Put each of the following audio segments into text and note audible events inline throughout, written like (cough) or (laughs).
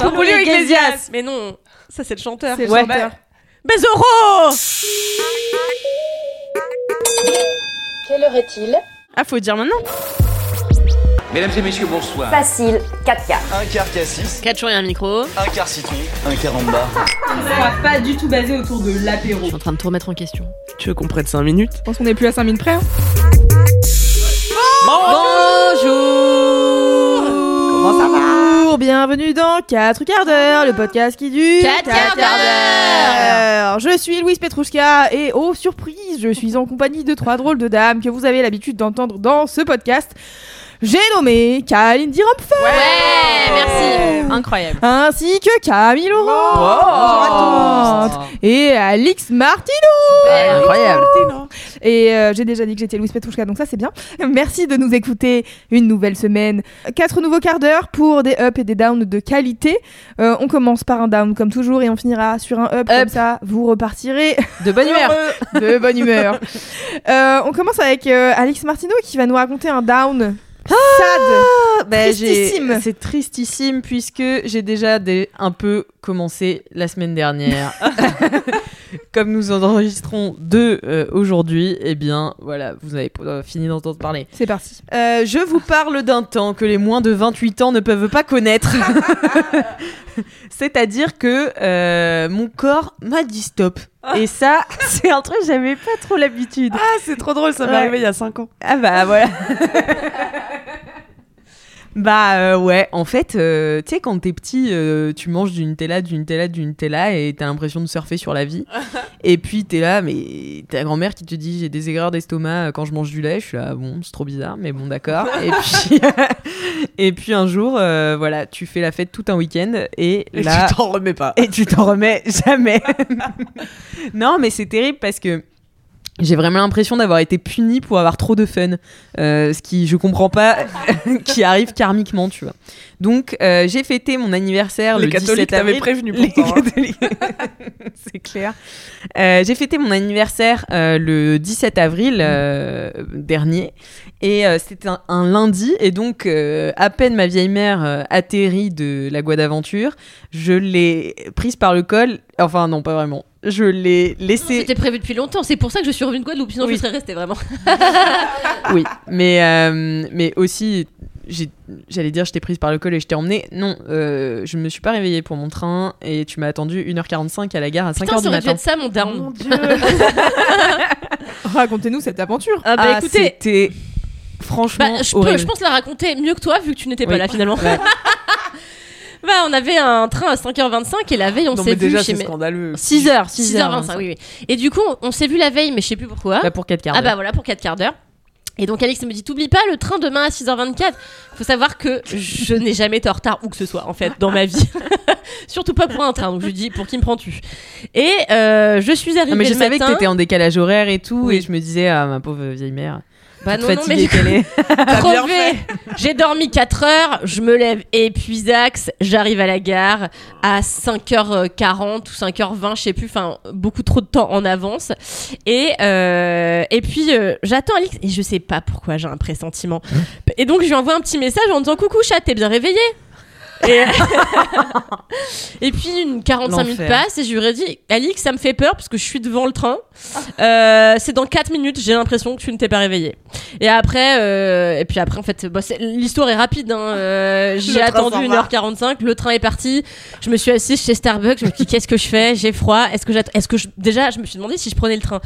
Julio Iglesias. Mais non, ça c'est le chanteur. C'est le chanteur. Bezoro Quelle heure est-il Ah, faut dire maintenant. Mesdames et messieurs, bonsoir. Facile, 4 quarts. Un quart cassis, 4 jours et un micro. un quart citron, un quart en bas. sera pas du tout basé autour de l'apéro. Je suis en train de tout remettre en question. Tu veux qu'on prenne 5 minutes? Je pense qu'on est plus à 5 minutes près. hein. Bonjour Comment ça va Bienvenue dans 4 quarts d'heure, le podcast qui dure Quatre quarts d'heure. Je suis Louise Petrouchka et oh surprise, je suis en compagnie de trois drôles de dames que vous avez l'habitude d'entendre dans ce podcast. J'ai nommé Kaline Diropfer Ouais, merci Incroyable. ainsi que Camille Laurent Bonjour à tous. et Alix Martino Incroyable. Et euh, j'ai déjà dit que j'étais Louise Petrouchka, donc ça c'est bien. Merci de nous écouter une nouvelle semaine. Quatre nouveaux quarts d'heure pour des ups et des downs de qualité. Euh, on commence par un down comme toujours et on finira sur un up, comme ça vous repartirez De bonne humeur. (laughs) de bonne humeur. Euh, on commence avec euh, Alix Martino qui va nous raconter un down sad. Bah, j'ai- Tristissime. C'est tristissime puisque j'ai déjà des- un peu commencé la semaine dernière. (laughs) Comme nous en enregistrons deux euh, aujourd'hui, eh bien voilà, vous avez euh, fini d'entendre parler. C'est parti. Euh, je vous parle d'un temps que les moins de 28 ans ne peuvent pas connaître. (laughs) C'est-à-dire que mon corps m'a dit stop. Et ça, (laughs) c'est un truc, j'avais pas trop l'habitude. Ah, c'est trop drôle, ça m'est arrivé il y a 5 ans. Ah bah voilà. Bah euh, ouais, en fait, euh, tu sais, quand t'es petit, euh, tu manges du Nutella, du Nutella, du Nutella et t'as l'impression de surfer sur la vie. (laughs) et puis t'es là, mais ta grand-mère qui te dit j'ai des aigreurs d'estomac quand je mange du lait. Je suis là, bon, c'est trop bizarre, mais bon, d'accord. et, (laughs) puis, (laughs) et puis un jour, voilà, tu fais la fête tout un week-end et, là. t'en remets pas. Et tu t'en remets jamais. non, mais c'est terrible parce que j'ai vraiment l'impression d'avoir été punie pour avoir trop de fun. Euh, ce qui, je comprends pas, (laughs) qui arrive karmiquement, tu vois. Donc, euh, j'ai fêté mon anniversaire Les le catholiques 17 avril. prévenu Les pourtant, hein. (laughs) C'est clair. Euh, j'ai fêté mon anniversaire le 17 avril dernier. Et c'était un, un lundi. Et donc, à peine ma vieille mère atterrit de la Guadeloupe d'aventure, je l'ai prise par le col. Enfin, non, pas vraiment. Je l'ai laissée. C'était prévu depuis longtemps, c'est pour ça que je suis revenue de Guadeloupe, sinon Oui. je serais restée vraiment. (laughs) Oui, mais, euh, mais aussi, j'allais dire, je t'ai prise par le col et je t'ai emmenée. Non, euh, je me suis pas réveillée pour mon train et tu m'as attendu 1h45 à la gare à 5h Putain, du ça aurait dû matin. être ça mon down. Mon dieu. (laughs) Racontez-nous cette aventure. Ah bah Ah, écoutez, c'était franchement bah, je, peux, horrible. je pense la raconter mieux que toi vu que tu n'étais pas Oui. là finalement. Ouais. (laughs) bah, on avait un train à 5h25 et la veille on s'est vu déjà, chez c'est mes... scandaleux. 6h, 6h25, oui, oui. Et du coup, on, on s'est vu la veille, mais je sais plus pourquoi. Bah, pour 4 quarts ah bah d'heure. voilà, pour 4 quarts d'heure. Et donc Alex me dit, t'oublies pas le train demain à 6h24. Faut savoir que je n'ai jamais été en retard où que ce soit, en fait, dans ma vie. (laughs) Surtout pas pour un train. Donc je lui dis, pour qui me prends-tu? Et euh, je suis arrivée Non, mais je le savais que t'étais en décalage horaire et tout, Oui. et je me disais, ah ma pauvre vieille mère, Bah non, non, mais. (laughs) J'ai dormi 4 heures, je me lève épuisax, j'arrive à la gare à 5h40 ou 5h20, je sais plus, enfin beaucoup trop de temps en avance. Et, euh, et puis euh, j'attends Alix et je sais pas pourquoi j'ai un pressentiment. Et donc je lui envoie un petit message en disant coucou chat, t'es bien réveillé et, (laughs) et puis une 45 minutes passent et je lui ai dit Alix ça me fait peur parce que je suis devant le train Euh, c'est dans 4 minutes j'ai l'impression que tu ne t'es pas réveillé et après euh, et puis après en fait bah, l'histoire est rapide hein. Euh, (laughs) j'ai attendu s'en va. 1h45 le train est parti je me suis assise chez Starbucks je me suis dit qu'est-ce que je fais? J'ai froid est-ce que j'att- est-ce que je... déjà je me suis demandé si je prenais le train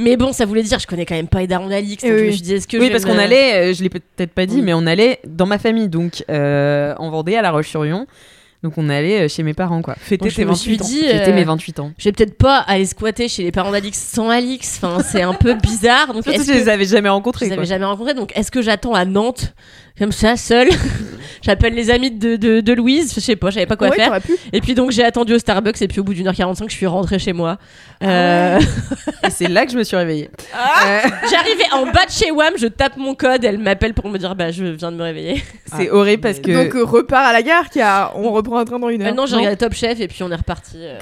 mais bon ça voulait dire je connais quand même pas Edaron Alix donc Eh je me oui. suis dit est-ce que je Oui, parce me- qu'on allait, euh, je l'ai peut-être pas dit, Oui. mais on allait dans ma famille, donc euh, en Vendée, à La Roche-sur-Yon. Donc on allait euh, chez mes parents, quoi. Fêter je tes me 28 suis ans. euh, mes 28 ans. je vais peut-être pas aller squatter chez les parents d'Alix sans Alix enfin c'est un peu bizarre donc Surtout est-ce que je les avais jamais Je rencontrés, les avais jamais rencontrés, donc est-ce que j'attends à Nantes comme ça, seule (laughs) j'appelle les amis de, de, de Louise, je sais pas, je savais pas quoi Ouais, faire. Et puis donc j'ai attendu au Starbucks et puis au bout d'une heure 45, je suis rentrée chez moi. Euh, (laughs) Et c'est là que je me suis réveillée. Ah. Euh, J'arrivais en bas de chez WAM, je tape mon code, elle m'appelle pour me dire bah je viens de me réveiller. (laughs) c'est horrible parce que. Donc euh, repart à la gare, car on reprend un train dans une heure. Maintenant j'ai regardé Top Chef et puis on est reparti. euh.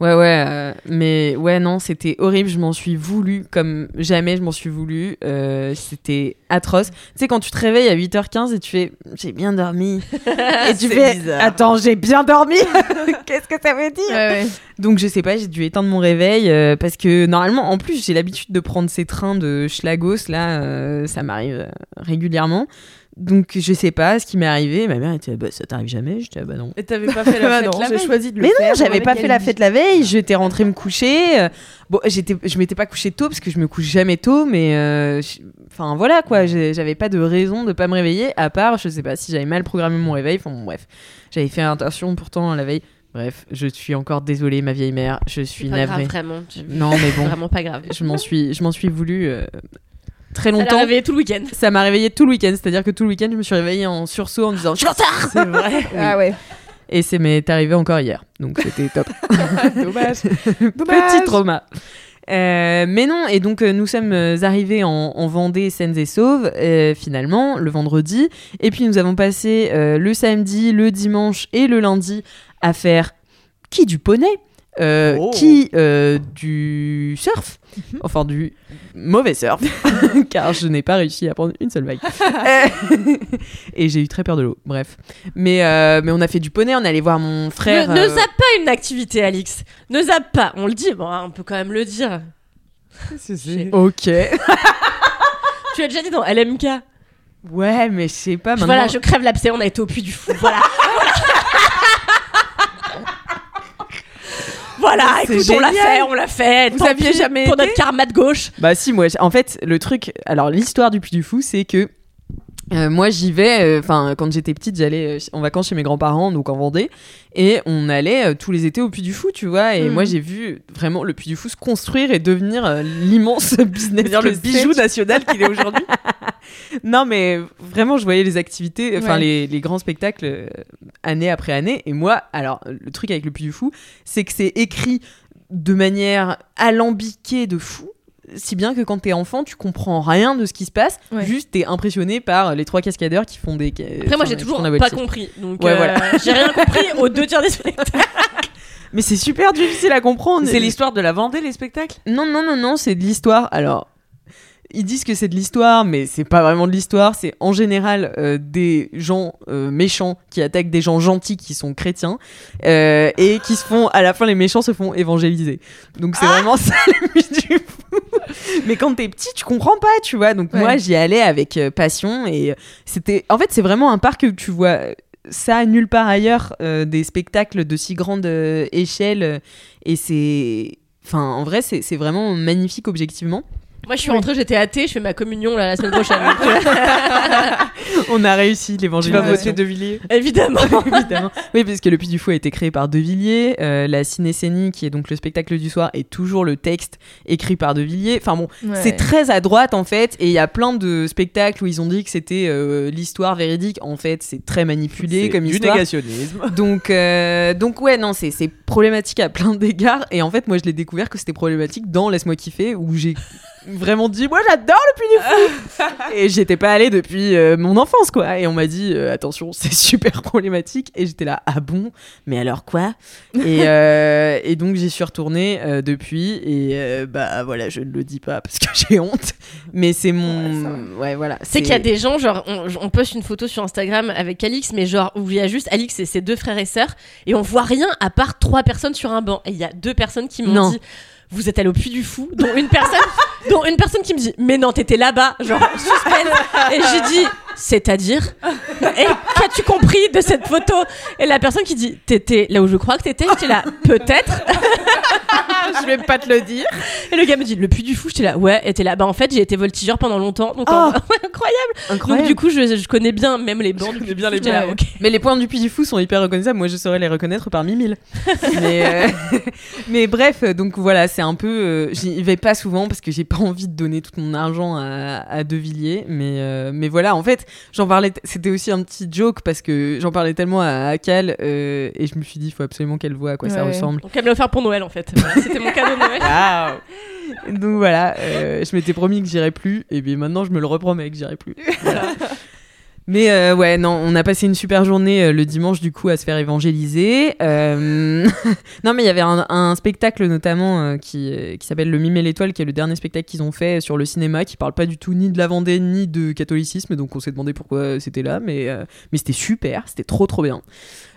Ouais, ouais, euh, mais ouais, non, c'était horrible. Je m'en suis voulu comme jamais je m'en suis voulu. Euh, c'était atroce. Tu sais, quand tu te réveilles à 8h15 et tu fais j'ai bien dormi. et tu (laughs) fais bizarre. attends, j'ai bien dormi (laughs) Qu'est-ce que ça veut dire? Ouais, ouais. Donc, je sais pas, j'ai dû éteindre mon réveil euh, parce que normalement, en plus, j'ai l'habitude de prendre ces trains de Schlagos. Là, ça m'arrive régulièrement. Donc, je sais pas ce qui m'est arrivé. Ma mère était bah, ça t'arrive jamais J'étais ah, bah non. Et t'avais pas fait la (laughs) Ah fête non, la veille choisi de le Mais faire. non, j'avais pas fait la fête la veille, j'étais rentrée me coucher. Bon, j'étais, je m'étais pas couchée tôt parce que je me couche jamais tôt, mais euh, je- enfin voilà quoi, j'avais pas de raison de pas me réveiller, à part, je sais pas si j'avais mal programmé mon réveil. Enfin bon, bref, j'avais fait attention pourtant la veille. Bref, je suis encore désolée, ma vieille mère, je suis pas navrée. grave vraiment. Je- Non, mais bon, (laughs) Vraiment pas grave. je m'en suis, je m'en suis voulu euh, très Ça l'a longtemps. réveillé tout le week-end. Ça m'a réveillé tout le week-end, c'est-à-dire que tout le week-end, je me suis réveillée en sursaut en disant je suis en retard. C'est vrai. (laughs) Ah ouais. Et c'est m'est arrivé encore hier, donc c'était top. (laughs) Dommage. (laughs) Petit trauma. Euh, mais non, et donc euh, nous sommes euh, arrivés en, en Vendée saines et sauves, euh, finalement, le vendredi. Et puis nous avons passé euh, le samedi, le dimanche et le lundi à faire qui du poney? Euh, Oh. qui euh, du surf, enfin du mauvais surf, (laughs) (laughs) car je n'ai pas réussi à prendre une seule vague. (laughs) Euh, et j'ai eu très peur de l'eau, bref. Mais, euh, mais on a fait du poney, on est allé voir mon frère. Ne, ne zappe pas une activité, Alix. Ne zappe pas. On le dit, bon, hein, on peut quand même le dire. Ok. Tu l'as déjà dit dans LMK. Ouais, mais je sais pas maintenant. Voilà, je crève l'abcès, on a été au puits du fou. Voilà. Voilà, écoute, on l'a fait, on l'a fait. Vous Tant aviez pis jamais Pour été notre karma de gauche. Bah si, moi, en fait, le truc, alors l'histoire du Puy du Fou, c'est que euh, moi j'y vais, enfin quand j'étais petite, j'allais euh, en vacances chez mes grands-parents, donc en Vendée, et on allait euh, tous les étés au Puy du Fou, tu vois, et Mhm. moi j'ai vu vraiment le Puy du Fou se construire et devenir euh, l'immense (laughs) business, le bijou national qu'il est aujourd'hui. (laughs) Non mais vraiment, je voyais les activités, enfin Ouais. les, les grands spectacles euh, année après année, et moi, alors le truc avec le Puy du Fou, c'est que c'est écrit de manière alambiquée de fou. Si bien que quand t'es enfant, tu comprends rien de ce qui se passe, Ouais. juste t'es impressionné par les trois cascadeurs qui font des. Après, moi, j'ai toujours pas compris. Donc, Ouais, euh, voilà. (laughs) j'ai rien compris aux deux tiers des spectacles. Mais c'est super difficile à comprendre. C'est l'histoire de la Vendée, les spectacles? Non, non, non, non, c'est de l'histoire. Alors, ils disent que c'est de l'histoire, mais c'est pas vraiment de l'histoire. C'est en général euh, des gens euh, méchants qui attaquent des gens gentils qui sont chrétiens euh, et qui se font, à la fin, les méchants se font évangéliser. Donc c'est vraiment (laughs) ça le but du fou. Mais quand t'es petit, tu comprends pas, tu vois. Donc Ouais. moi, j'y allais avec passion et c'était. En fait, c'est vraiment un parc que tu vois. Ça nulle part ailleurs, des spectacles de si grande échelle, et c'est. Enfin, en vrai, c'est vraiment magnifique objectivement. Moi, je suis rentrée, j'étais athée, je fais ma communion là, la semaine prochaine. (laughs) On a réussi Tu vas voter De Villiers Évidemment. (laughs) Évidemment. Oui, parce que le Puy du Fou a été créé par De Villiers. euh, la cinécénie, qui est donc le spectacle du soir, est toujours le texte écrit par De Villiers. Enfin bon, Ouais. c'est très à droite en fait. Et il y a plein de spectacles où ils ont dit que c'était euh, l'histoire véridique. En fait, c'est très manipulé comme du histoire. négationnisme. (laughs) Donc, euh, donc ouais, non, c'est c'est problématique à plein d'égards. Et en fait, moi, je l'ai découvert que c'était problématique dans Laisse-moi kiffer, où j'ai vraiment dit, moi, j'adore le Puy du Fou. (laughs) et j'étais pas allée depuis euh, mon enfance, quoi. Et on m'a dit, euh, attention, c'est (laughs) super problématique. Et j'étais là, ah bon? Mais alors quoi? Et, (laughs) euh, et donc, j'y suis retournée depuis. Et bah voilà, je ne le dis pas parce que j'ai honte. Mais c'est mon. Ouais, voilà. C'est qu'il y a des gens, genre, on, on poste une photo sur Instagram avec Alix, mais genre, où il y a juste Alix et ses deux frères et sœurs, et on voit rien à part trois personnes sur un banc. Et il y a deux personnes qui m'ont dit, vous êtes allé au puits du fou, dont une personne, dont une personne qui me dit, mais non, t'étais là-bas, genre, suspense. Et j'ai dit, c'est-à-dire Et qu'as-tu compris de cette photo Et la personne qui dit, t'étais là où je crois que t'étais, j'étais là, peut-être. je vais pas te le dire. Et le gars me dit le puits du fou, j'étais là, ouais, et t'es là, bah en fait j'ai été voltigeur pendant longtemps, donc Oh. en- (laughs) incroyable. Donc du coup je, je connais bien même les bancs. connais bien les J'étais là, bancs. ok. Mais les points du Puy du Fou sont hyper reconnaissables. Moi, je saurais les reconnaître parmi mille. (laughs) mais, euh, (laughs) mais bref, donc voilà, c'est un peu. euh, J'y vais pas souvent parce que j'ai pas envie de donner tout mon argent à, à De Villiers. Mais, euh, mais voilà, en fait, j'en parlais. C'était aussi un petit joke parce que j'en parlais tellement à Akal euh, et je me suis dit, il faut absolument qu'elle voit à quoi ça ressemble. Donc elle me l'a offert pour Noël en fait. Voilà, C'était mon cadeau de Noël. (laughs) Donc voilà, euh, je m'étais promis que j'irais plus, et bien maintenant je me le repromets que j'irai plus. (laughs) Voilà. Mais euh, ouais, non, on a passé une super journée euh, le dimanche du coup à se faire évangéliser. Euh, (laughs) non, mais il y avait un, spectacle notamment qui, qui s'appelle Le Mime et l'étoile, qui est le dernier spectacle qu'ils ont fait sur le cinéma, qui parle pas du tout ni de la Vendée ni de catholicisme, donc on s'est demandé pourquoi c'était là, mais, mais c'était super, c'était trop trop bien.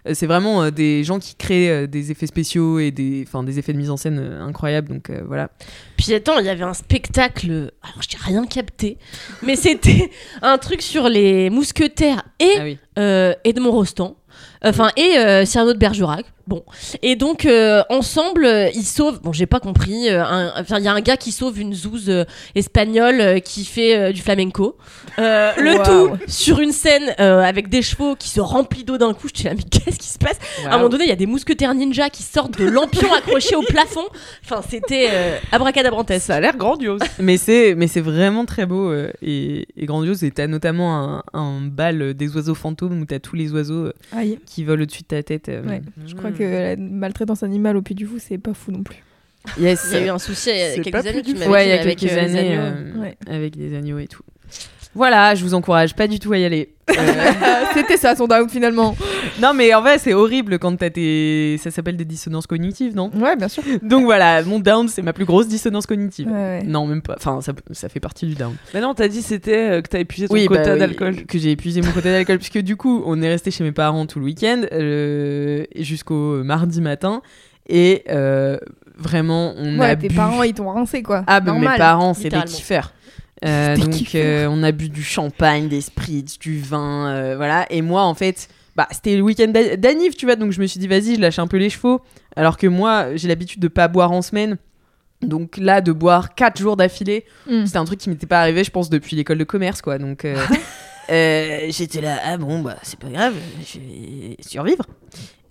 Euh, C'est vraiment euh, des gens qui créent euh, des effets spéciaux et des, effets de mise en scène incroyables, donc voilà. Puis attends, il y avait un spectacle, alors j'ai rien capté, mais c'était (laughs) un truc sur les mousquetaires et Ah oui. Edmond Rostand, enfin et euh, Cyrano de Bergerac. Bon, et donc euh, ensemble euh, ils sauvent. Bon, j'ai pas compris. euh, un- Enfin, il y a un gars qui sauve une zouze euh, espagnole euh, qui fait euh, du flamenco. Euh, le Wow. tout sur une scène euh, avec des chevaux qui se remplit d'eau d'un coup. Je suis là, mais qu'est-ce qui se passe? À un moment donné, il y a des mousquetaires ninja qui sortent de lampions accrochés au plafond. Enfin, c'était euh, abracadabrantesque. Ça a l'air grandiose. mais c'est mais c'est vraiment très beau euh, et, et grandiose et t'as notamment un, un bal des oiseaux fantômes où t'as tous les oiseaux euh, Aïe. Qui volent au-dessus de ta tête euh. Ouais. Je crois que la maltraitance animale au Puy du Fou, c'est pas fou non plus. yes Il y a eu un souci il y a quelques années, plus tu du m'avais ouais dit, il y a avec, quelques les années agneaux. euh, Ouais. avec des agneaux et tout voilà je vous encourage pas du tout à y aller (laughs) Euh, C'était ça son down finalement. non mais en vrai c'est horrible quand t'as tes ça s'appelle des dissonances cognitives non? Ouais, bien sûr. donc voilà mon down c'est ma plus grosse dissonance cognitive Ouais, ouais. non même pas enfin ça, ça fait partie du down Mais non, t'as dit c'était euh, que t'as épuisé ton bah quota oui, d'alcool. Que j'ai épuisé mon quota d'alcool. Puisque du coup, on est resté chez mes parents tout le week-end euh, jusqu'au mardi matin. Et euh, vraiment, on a Ouais, bu. tes parents ils t'ont rincé quoi. Ah, bah, mes parents, c'est des littéralement. Euh, donc, euh, on a bu du champagne, des spritz, du vin, euh, voilà. Et moi, en fait, bah, c'était le week-end d'A- d'Anniv, tu vois. Donc, je me suis dit, vas-y, je lâche un peu les chevaux. Alors que moi, j'ai l'habitude de pas boire en semaine. Donc là, de boire 4 jours d'affilée, Mm. c'était un truc qui m'était pas arrivé, je pense, depuis l'école de commerce, quoi. Donc, (laughs) j'étais là, ah bon, bah, c'est pas grave, je vais survivre.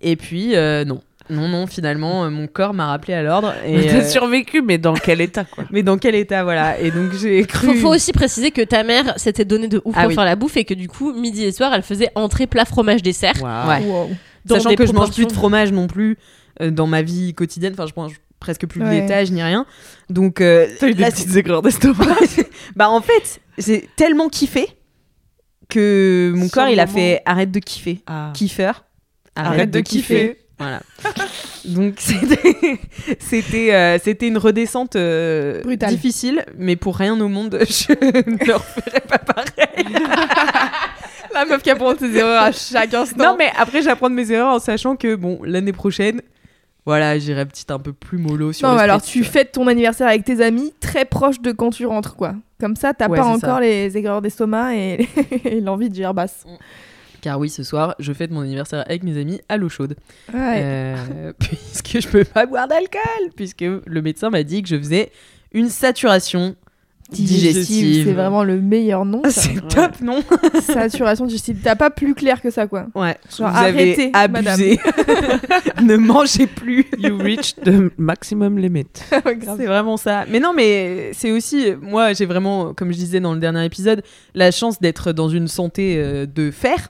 Et puis, non. Non, non, finalement, euh, mon corps m'a rappelé à l'ordre. Et, T'as euh, survécu, mais dans quel état quoi (laughs) Mais dans quel état, voilà. Et donc, j'ai cru. Faut, faut aussi préciser que ta mère s'était donné de ouf Ah pour oui. faire la bouffe et que du coup, midi et soir, elle faisait entrée, plat, fromage, dessert. Ouais. Wow. dans Sachant des que je mange plus de fromage non plus euh, dans ma vie quotidienne. Enfin, je mange presque plus de Ouais. laitage ni rien. Donc, euh, T'as eu des là, petites aigreurs d'estomac. (laughs) bah en fait, j'ai tellement kiffé que mon corps il a moment. fait arrête de kiffer. Ah. Kiffer. Arrête de kiffer. Voilà. (laughs) Donc c'était c'était euh, c'était une redescente euh, difficile, mais pour rien au monde (laughs) je ne le referai pas pareil. (laughs) La meuf qui apprend ses erreurs à chaque instant. Non mais après j'apprends de mes erreurs en sachant que bon l'année prochaine voilà j'irai petit un peu plus mollo sur Non, mais alors tu fêtes ton anniversaire avec tes amis très proche de quand tu rentres, quoi. Comme ça, t'as Ouais, pas encore ça. les aigreurs d'estomac et, et l'envie de dire basse. Car oui ce soir je fête mon anniversaire avec mes amis à l'eau chaude. Ouais. Euh, (laughs) puisque je peux pas boire d'alcool, puisque le médecin m'a dit que je faisais une saturation digestive. C'est vraiment le meilleur nom. (laughs) C'est top, non (laughs) Saturation digestive. T'as pas plus clair que ça, quoi. Ouais, Genre, vous avez arrêtez, abusé. ne mangez plus. You reached the maximum limit. C'est vraiment ça. Mais non, mais c'est aussi, moi, j'ai vraiment, comme je disais dans le dernier épisode, la chance d'être dans une santé euh, de fer.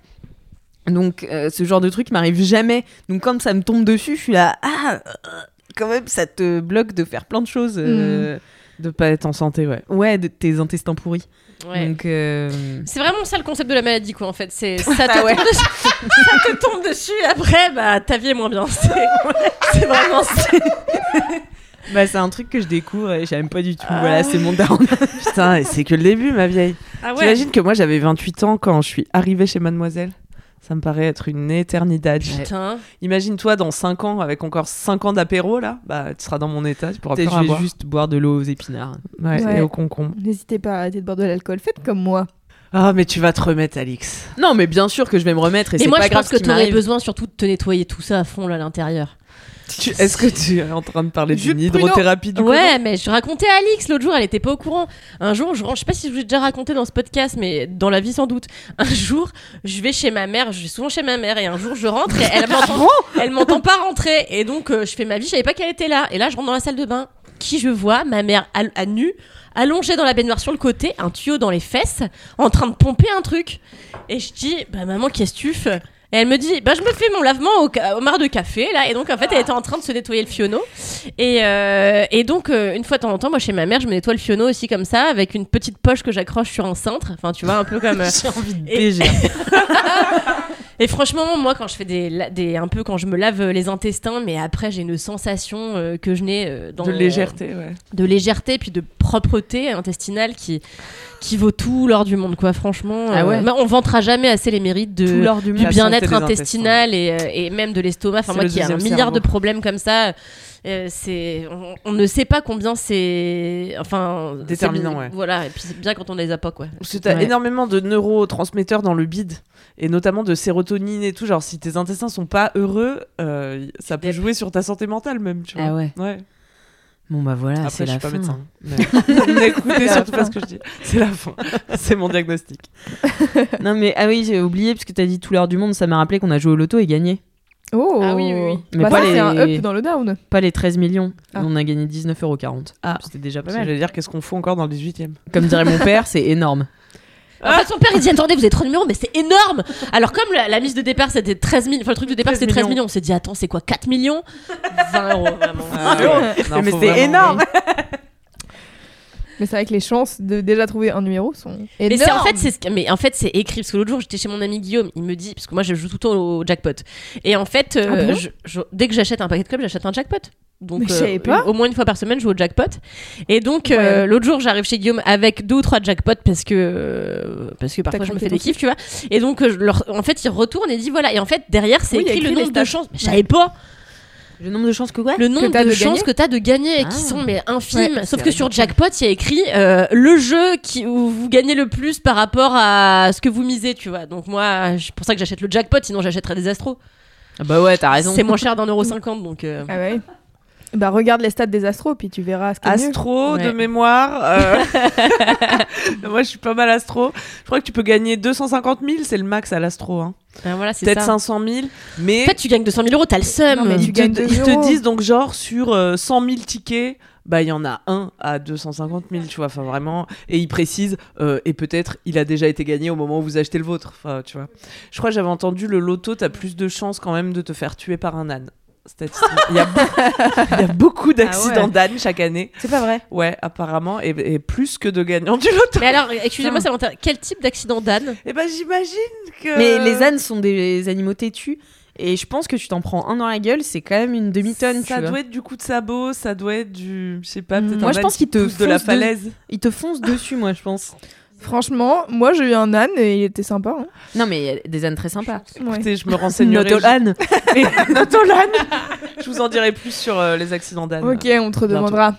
Donc, euh, ce genre de truc m'arrive jamais. Donc, quand ça me tombe dessus, je suis là, ah, euh, quand même, ça te bloque de faire plein de choses. euh, De pas être en santé, ouais. Ouais, de tes intestins pourris. Ouais. Donc, euh, C'est vraiment ça le concept de la maladie, quoi, en fait. C'est (laughs) ça te, Ah ouais. tombe dessus, ça te tombe dessus et après, bah, ta vie est moins bien. C'est vraiment ça. (laughs) bah, c'est un truc que je découvre et j'aime pas du tout. Voilà, c'est mon down. (laughs) Putain, c'est que le début, ma vieille. Ah T'imagines que moi j'avais 28 ans quand je suis arrivée chez Mademoiselle? Ça me paraît être une éternité. Putain. Imagine-toi dans 5 ans, avec encore 5 ans d'apéro, là, bah tu seras dans mon état, tu pourras plus rien je vais boire. juste boire de l'eau aux épinards. Ouais, Ouais. et au concombre. N'hésitez pas à arrêter de boire de l'alcool. Faites comme moi. Ah, mais tu vas te remettre, Alix. Non, mais bien sûr que je vais me remettre et Et c'est moi, pas je grave pense que ce qui tu aurais besoin surtout de te nettoyer tout ça à fond là à l'intérieur. Est-ce que tu es en train de parler d'une hydrothérapie du Ouais, mais je racontais à Alix l'autre jour, elle était pas au courant. Un jour, je rentre, je sais pas si je vous l'ai déjà raconté dans ce podcast, mais dans la vie sans doute. Un jour, je vais chez ma mère, je vais souvent chez ma mère, et un jour, je rentre et elle m'entend, elle m'entend pas rentrer. Et donc, euh, je fais ma vie, je savais pas qu'elle était là. Et là, je rentre dans la salle de bain. Qui je vois? Ma mère à, à nu, allongée dans la baignoire sur le côté, un tuyau dans les fesses, en train de pomper un truc. Et je dis, bah maman, qu'est-ce que tu fais? Et elle me dit, bah je me fais mon lavement au, ca- au mar de café là, et donc en fait elle était en train de se nettoyer le fionneau. Et, euh, et donc euh, une fois de temps en temps, moi chez ma mère, je me nettoie le fionneau aussi comme ça, avec une petite poche que j'accroche sur un cintre. Enfin tu vois un peu comme. euh, (laughs) J'ai envie de Et- baiser. (laughs) Et franchement, moi, quand je fais des, la- des, un peu quand je me lave euh, les intestins, mais après j'ai une sensation euh, que je n'ai euh, dans De légèreté, ouais. de légèreté puis de propreté intestinale qui qui vaut tout l'or du monde, quoi. Franchement, Ah ouais. euh, bah, on vantera jamais assez les mérites de Tout l'or du bien-être intestinal et, euh, et même de l'estomac. Enfin, moi le qui ai un milliard cerveau. de problèmes comme ça. euh, c'est on, on ne sait pas combien c'est enfin Déterminant, ouais. voilà et puis c'est bien quand on les a pas quoi Parce que t'as Ouais. énormément de neurotransmetteurs dans le bide, et notamment de sérotonine et tout. Genre, si tes intestins sont pas heureux, euh, ça peut jouer sur ta santé mentale, même, tu vois. Ah ouais. Bon bah voilà, Après, c'est je la suis pas fin. médecin. (laughs) Mais... (laughs) N'écoutez surtout pas ce que je dis. C'est la fin. (laughs) C'est mon diagnostic. Non mais ah oui, j'ai oublié parce que t'as dit tout l'heure du monde, ça m'a rappelé qu'on a joué au loto et gagné. Oh Ah oui, oui, oui. Mais Bah, pas ça, c'est les- un up dans le down. Pas les 13 millions. Ah. On a gagné 19,40€. Ah. C'était déjà pas mal. J'allais dire, qu'est-ce qu'on fout encore dans le 18 e Comme dirait mon père, c'est énorme. En fait, son père, il dit Attendez, vous avez trois numéros, mais c'est énorme. Alors, comme la, la mise de départ, c'était 13 millions, enfin, le truc de départ, 13 c'était 13 millions. millions, on s'est dit Attends, c'est quoi 4 millions? 20 euros, vraiment. Ah Non, Mais c'est énorme. Mais c'est vrai que les chances de déjà trouver un numéro sont Mais énormes. c'est en fait c'est ce que- mais en fait c'est écrit parce que l'autre jour j'étais chez mon ami Guillaume il me dit parce que moi je joue tout le temps au jackpot. Et en fait euh, Ah bon? je- je- dès que j'achète un paquet de clubs j'achète un jackpot donc Mais je euh, savais pas. au moins une fois par semaine je joue au jackpot. Et donc euh, l'autre jour j'arrive chez Guillaume avec deux ou trois jackpots parce que euh, parce que parfois je me fais des kiffs tu vois. Et donc euh, je leur- en fait il retourne et dit voilà. Et en fait derrière c'est Oui, écrit, écrit le nombre de chances. Mais je savais pas. Le nombre de chances que quoi le nombre de, de chances que t'as de gagner et Ah. qui sont mais infimes. Ouais, sauf que sur jackpot il y a écrit euh, le jeu qui où vous gagnez le plus par rapport à ce que vous misez tu vois. Donc moi c'est pour ça que j'achète le jackpot sinon j'achèterais des astros. Ah Bah ouais, t'as raison. c'est moins cher d'un euro cinquante donc euh, Ah ouais. Bah regarde les stats des astros puis tu verras ce qui est mieux. Astro de Ouais. mémoire. euh, (laughs) (laughs) Moi, je suis pas mal astro. Je crois que tu peux gagner 250 000, c'est le max à l'astro. Hein. ben voilà c'est Peut-être ça 500 000. Mais en fait tu gagnes 200 000 euros t'as le seum Non, mais tu ils, te, ils te disent donc, genre, sur euh, 100 000 tickets, bah, il y en a un à 250 000, tu vois. Enfin, vraiment. Et ils précisent, euh, et peut-être il a déjà été gagné au moment où vous achetez le vôtre. Enfin, tu vois. Je crois que j'avais entendu le loto, t'as plus de chances quand même de te faire tuer par un âne. Statistiquement. Il y a, (laughs) il y a beaucoup d'accidents Ah ouais. d'ânes chaque année. C'est pas vrai. Ouais, apparemment, et, et plus que de gagnants du loto. mais alors excusez-moi ça m'intéresse quel type d'accident d'âne? Et ben j'imagine que. Mais les ânes sont des animaux têtus. Et je pense que tu t'en prends un dans la gueule, c'est quand même une demi-tonne, tu Ça vois. doit être du coup de sabot, ça doit être du. Je sais pas, peut-être Moi, un je pense qui qu'il te de la de- falaise. Ils te foncent dessus, moi, je pense. Franchement, moi j'ai eu un âne et il était sympa. hein. Non, mais il y a des ânes très sympas. Écoutez, je me renseignerai. Notre âne. Et- (laughs) Notre âne. Je vous en dirai plus sur euh, les accidents d'âne. Ok, on te redemandera.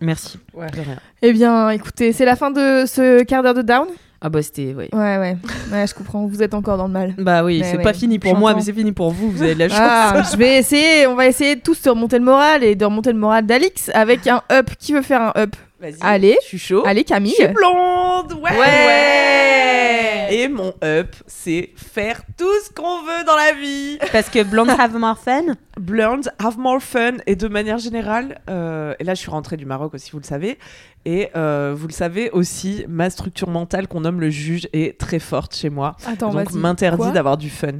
Merci. Ouais, de rien. Eh bien, écoutez, c'est la fin de ce quart d'heure de down. Ah bah c'était... Ouais. Ouais, ouais. Ouais, je comprends. Vous êtes encore dans le mal. Bah oui, Mais c'est ouais, pas fini pour moi, j'entends. mais c'est fini pour vous, vous avez de la chance. Ah, je vais essayer. On va essayer de tous de remonter le moral et de remonter le moral d'Alix avec un up. Qui veut faire un up? Vas-y. Allez. Je suis chaud. Allez, Camille. Je suis blonde. Ouais. Ouais. Et mon up, c'est faire tout ce qu'on veut dans la vie. Parce que blonde have more fun. Blondes have more fun et de manière générale, euh, et là je suis rentrée du Maroc aussi, vous le savez, et euh, vous le savez aussi, ma structure mentale qu'on nomme le juge est très forte chez moi, Attends, donc m'interdit d'avoir du fun.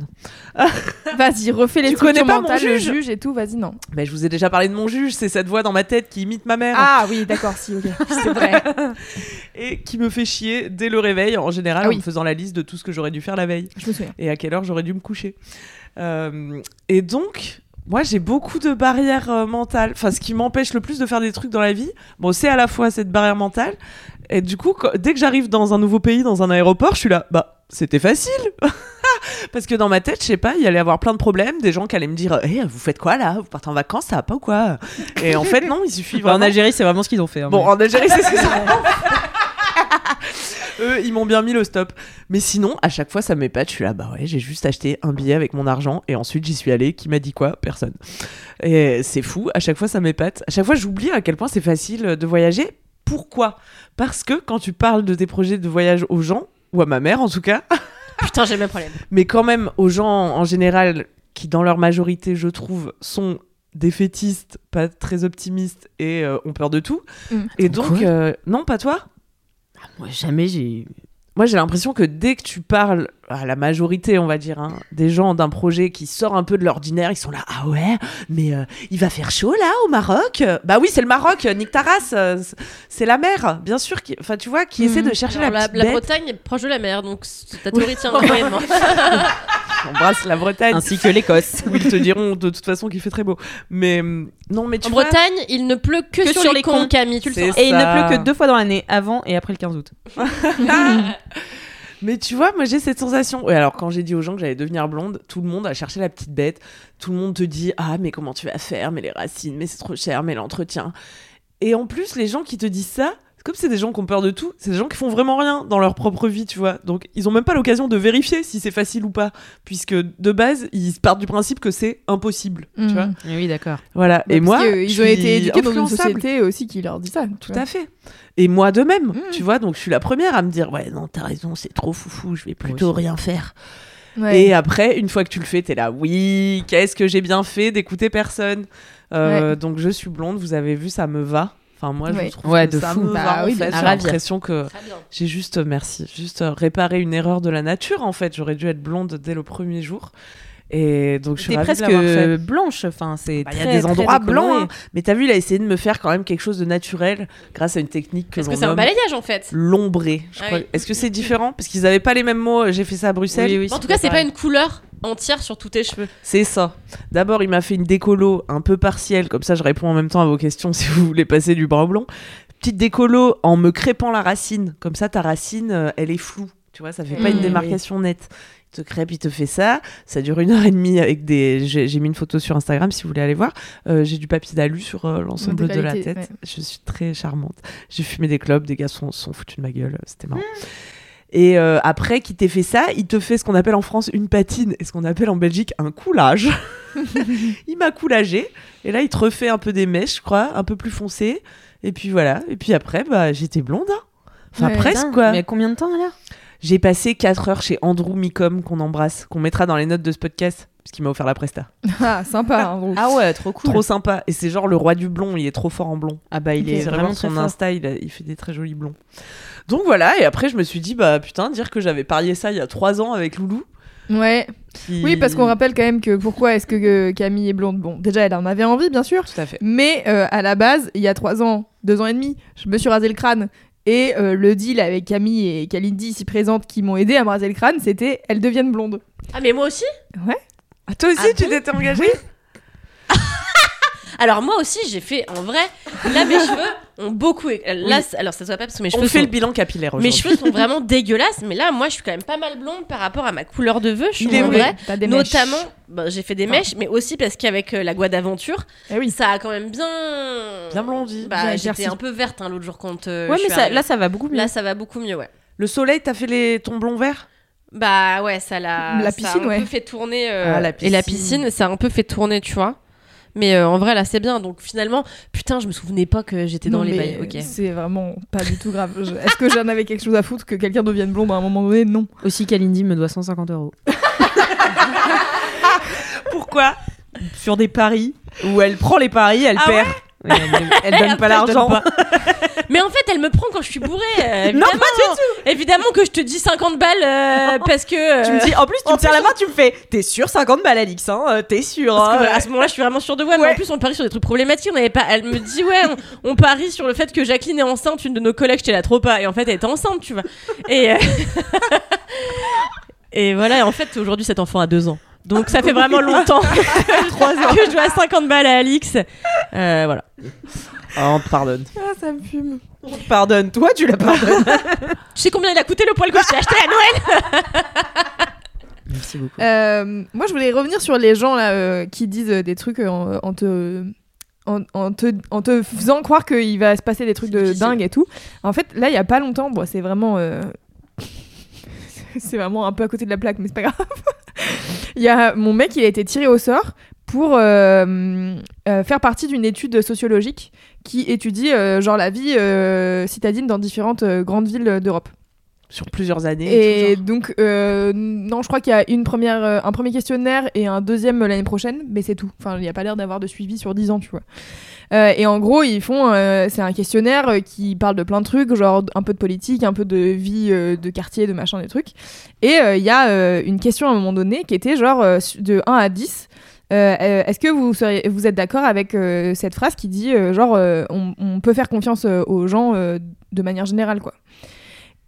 (laughs) Vas-y, refais les Tu structures connais pas mon mentales, le juge juge et tout. Vas-y, non. Mais je vous ai déjà parlé de mon juge, c'est cette voix dans ma tête qui imite ma mère Ah oui, d'accord, si, ok. (laughs) C'est vrai. (laughs) et qui me fait chier dès le réveil en général Ah en me faisant la liste de tout ce que j'aurais dû faire la veille Je me souviens. et à quelle heure j'aurais dû me coucher. Euh, et donc, moi, j'ai beaucoup de barrières euh, mentales. Enfin, ce qui m'empêche le plus de faire des trucs dans la vie, bon, c'est à la fois cette barrière mentale. Et du coup, quand- dès que j'arrive dans un nouveau pays, dans un aéroport, je suis là, bah, c'était facile. (laughs) Parce que dans ma tête, je sais pas, il y allait avoir plein de problèmes, des gens qui allaient me dire, Eh, vous faites quoi là? Vous partez en vacances, ça va pas ou quoi? Et en fait, non, il suffit Bah, en. Algérie, c'est vraiment ce qu'ils ont fait. hein, Bon, mais- en Algérie, c'est ce (laughs) que ça. Eux, ils m'ont bien mis le stop. Mais sinon, à chaque fois, ça m'épate. Je suis là, bah ouais, j'ai juste acheté un billet avec mon argent et ensuite j'y suis allée. Qui m'a dit quoi? Personne. Et c'est fou. À chaque fois, ça m'épate. À chaque fois, j'oublie à quel point c'est facile de voyager. Pourquoi? Parce que quand tu parles de tes projets de voyage aux gens, ou à ma mère en tout cas, (laughs) Putain, j'ai le même problème. mais quand même aux gens en général qui, dans leur majorité, je trouve, sont défaitistes, pas très optimistes et euh, ont peur de tout. Mm. Et donc, euh, non, pas toi Moi, jamais j'ai. Moi, j'ai l'impression que dès que tu parles à la majorité, on va dire, hein, des gens d'un projet qui sort un peu de l'ordinaire, ils sont là, ah ouais, mais euh, il va faire chaud là au Maroc? Bah oui, c'est le Maroc, Nick Taras, euh, c'est la mer, bien sûr. qui- Enfin, tu vois, qui essaie de chercher Alors, la la, petite la bête. Bretagne est proche de la mer, donc ta théorie tient moyennement. On embrasse la Bretagne. Ainsi que l'Écosse. (laughs) Où ils te diront de toute façon qu'il fait très beau. Mais hum, non, mais tu En vois, Bretagne, il ne pleut que, Que sur, sur les cons, cons. Camille, tu le C'est sais. Et il ne pleut que deux fois dans l'année, avant et après le 15 août. (laughs) Mais tu vois, moi j'ai cette sensation. Et alors, quand j'ai dit aux gens que j'allais devenir blonde, tout le monde a cherché la petite bête. Tout le monde te dit Ah, mais comment tu vas faire? Mais les racines, mais c'est trop cher, mais l'entretien. Et en plus, les gens qui te disent ça, comme c'est des gens qui ont peur de tout, c'est des gens qui font vraiment rien dans leur propre vie, tu vois. Donc, ils ont même pas l'occasion de vérifier si c'est facile ou pas. Puisque de base, ils partent du principe que c'est impossible, tu Mhm. vois. Oui, d'accord. Voilà. et moi, ils je ont suis été éduqués dans une société aussi qui leur dit ça. Tout vois. à fait. Et moi de même, Mm. tu vois, donc je suis la première à me dire ouais non t'as raison c'est trop foufou je vais plutôt rien faire. Ouais. Et après une fois que tu le fais t'es là oui qu'est-ce que j'ai bien fait d'écouter personne. Euh, Donc je suis blonde vous avez vu ça me va. Enfin moi je trouve Ouais, que de ça fou. me Bah va oui, en fait. J'ai l'impression que j'ai juste merci juste euh, réparé une erreur de la nature en fait j'aurais dû être blonde dès le premier jour. Et donc je suis ravie presque blanche. Enfin, c'est. Bah, Il y a des endroits blancs, hein. mais t'as vu, il a essayé de me faire quand même quelque chose de naturel grâce à une technique que Parce que c'est un balayage en fait. l'ombré. je Ah crois. oui. Est-ce que c'est différent? Parce qu'ils avaient pas les mêmes mots. J'ai fait ça à Bruxelles. Oui, oui, en tout cas, c'est pas une couleur entière sur tous tes cheveux. C'est ça. D'abord, il m'a fait une décolo un peu partielle. Comme ça, je réponds en même temps à vos questions (laughs) si vous voulez passer du brun au blanc. Petite décolo en me crêpant la racine. Comme ça, ta racine, euh, elle est floue. Tu vois, ça fait pas Mmh, une démarcation nette. Il te crêpe, il te fait ça. Ça dure une heure et demie avec des. J'ai j'ai mis une photo sur Instagram si vous voulez aller voir. Euh, J'ai du papier d'alu sur euh, l'ensemble De la tête. ouais. Je suis très charmante. J'ai fumé des clopes, des gars sont, sont foutus de ma gueule. C'était marrant. Et euh, après qu'il t'ait fait ça, il te fait ce qu'on appelle en France une patine et ce qu'on appelle en Belgique un coulage. (laughs) (laughs) il m'a coulagé et là il te refait un peu des mèches, je crois, un peu plus foncées. Et puis voilà. Et puis après, bah j'étais blonde. hein. Enfin Ouais. presque Putain, quoi. Mais combien de temps alors? J'ai passé 4 heures chez Andrew Micom qu'on embrasse, qu'on mettra dans les notes de ce podcast parce qu'il m'a offert la presta. (laughs) Ah, sympa. hein. Ah ouais, trop cool. Trop sympa. Et c'est genre le roi du blond, il est trop fort en blond. Ah bah il est vraiment son fort. Insta, il, a- il fait des très jolis blonds. Donc voilà, et après je me suis dit, bah putain, dire que j'avais parié ça il y a 3 ans avec Loulou. Ouais. qui- Oui, parce qu'on rappelle quand même que pourquoi est-ce que euh, Camille est blonde Bon, déjà, elle en avait envie, bien sûr. Tout à fait. Mais euh, à la base, il y a trois ans, deux ans et demi, je me suis rasé le crâne. Et euh, le deal avec Camille et Kalindi ici présentes qui m'ont aidé à me raser le crâne, c'était elles deviennent blondes. Ah, mais moi aussi? Ah, toi aussi, Ah tu bon t'étais engagée (laughs) Alors, moi aussi, j'ai fait en vrai. Là, mes (laughs) cheveux ont beaucoup. Là, alors, ça se voit pas parce que mes On cheveux fait sont- le bilan capillaire Mes cheveux sont (laughs) vraiment dégueulasses, mais là, moi, je suis quand même pas mal blonde par rapport à ma couleur de vœux. Je suis en vrai. des. Notamment, bah, j'ai fait des mèches, mais aussi parce qu'avec euh, la Gua d'aventure, Eh oui. ça a quand même bien. Bien blondi. Bah, j'étais un peu verte hein, l'autre jour quand. euh, Ouais, je mais suis ça, arrivée. là ça va beaucoup mieux. Là, ça va beaucoup mieux, ouais. Le soleil, t'as fait les... ton blond vert? Bah ouais, ça l'a. La ça piscine, a un ouais. peu fait tourner. euh, Ah, la Et la piscine. ça a un peu fait tourner, tu vois. Mais euh, en vrai, là, c'est bien. Donc finalement, putain, je me souvenais pas que j'étais dans les bails. Ok. C'est vraiment pas du tout grave. Je- Est-ce que j'en avais quelque chose à foutre que quelqu'un devienne blonde à un moment donné? Non. Aussi Kalindi me doit 150 euros. (laughs) Pourquoi? Sur des paris où elle prend les paris, elle Ah perd. Ouais, elle, elle donne (laughs) pas l'argent. (laughs) Mais en fait, elle me prend quand je suis bourrée. euh, (laughs) Non, évidemment, Évidemment que je te dis 50 balles euh, parce que. Tu me euh, dis, en plus, tu en me tiens plus, la main, tu me fais, t'es sûr 50 balles, Alix, hein euh, T'es sûr parce que, hein à ce moment-là, je suis vraiment sûre de moi. Mais Ouais. en plus, on parie sur des trucs problématiques. On avait pas. Elle me dit ouais, on, on parie sur le fait que Jacqueline est enceinte. Une de nos collègues, j'étais là trop pas. Et en fait, elle était enceinte, tu vois. Et euh, (laughs) et voilà. Et en fait, aujourd'hui, cet enfant a deux ans. Donc ça fait vraiment (laughs) longtemps que je dois 50 balles à Alix. Euh, voilà. Ah, on te pardonne. Ah, ça me fume. Pardonne, toi, tu la pardonnes. (laughs) Tu sais combien il a coûté le poil que je t'ai acheté à Noël (laughs) Merci beaucoup. Euh, moi, je voulais revenir sur les gens là euh, qui disent euh, des trucs en, en te. En, en te, en te faisant croire qu'il va se passer des trucs de difficile. dingue et tout. En fait, là, il y a pas longtemps, bon, c'est vraiment euh, (laughs) c'est vraiment un peu à côté de la plaque, mais c'est pas grave. Il y a mon mec, il a été tiré au sort pour euh, euh, faire partie d'une étude sociologique qui étudie euh, genre la vie citadine dans différentes grandes villes d'Europe. Sur plusieurs années. Et donc, non, je crois qu'il y a une première, un premier questionnaire et un deuxième l'année prochaine, mais c'est tout. Enfin, il n'y a pas l'air d'avoir de suivi sur 10 ans, tu vois. Et en gros, ils font, c'est un questionnaire qui parle de plein de trucs, genre un peu de politique, un peu de vie de quartier, de machin, des trucs. Et il y a une question à un moment donné qui était genre de 1 à 10. Euh, euh, Est-ce que vous, seriez, vous êtes d'accord avec euh, cette phrase qui dit genre on, peut faire confiance aux gens de manière générale quoi.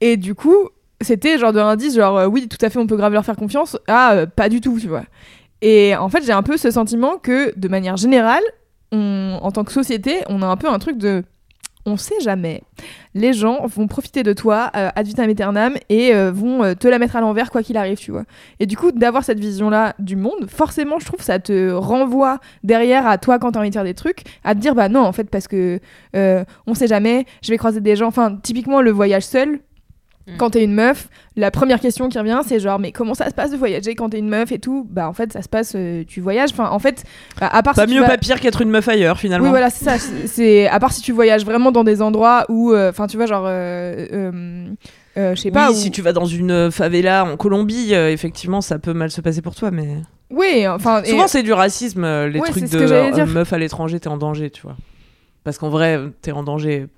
Et du coup, c'était genre de l'indice genre oui tout à fait on peut grave leur faire confiance. Ah pas du tout tu vois. Et en fait j'ai un peu ce sentiment que de manière générale en tant que société on a un peu un truc de on sait jamais. Les gens vont profiter de toi euh, ad vitam aeternam et euh, vont euh, te la mettre à l'envers quoi qu'il arrive tu vois. Et du coup d'avoir cette vision là du monde forcément je trouve ça te renvoie derrière à toi quand t'as envie de faire des trucs à te dire bah non en fait parce que euh, on sait jamais je vais croiser des gens. Enfin typiquement le voyage seul quand t'es une meuf, la première question qui revient, c'est genre, mais comment ça se passe de voyager quand t'es une meuf et tout? Bah, en fait, ça se passe, euh, tu voyages. Enfin, en fait, bah, à part Pas si mieux, vas- pas pire qu'être une meuf ailleurs, finalement. Oui, voilà, c'est ça. c'est- à part si tu voyages vraiment dans des endroits où, euh, enfin, tu vois, genre, euh, euh, euh, je sais pas. oui, où- si tu vas dans une favela en Colombie, euh, effectivement, ça peut mal se passer pour toi, mais. Oui, enfin. et- Souvent, c'est du racisme, les Ouais, trucs de euh, meuf à l'étranger, t'es en danger, tu vois. Parce qu'en vrai, t'es en danger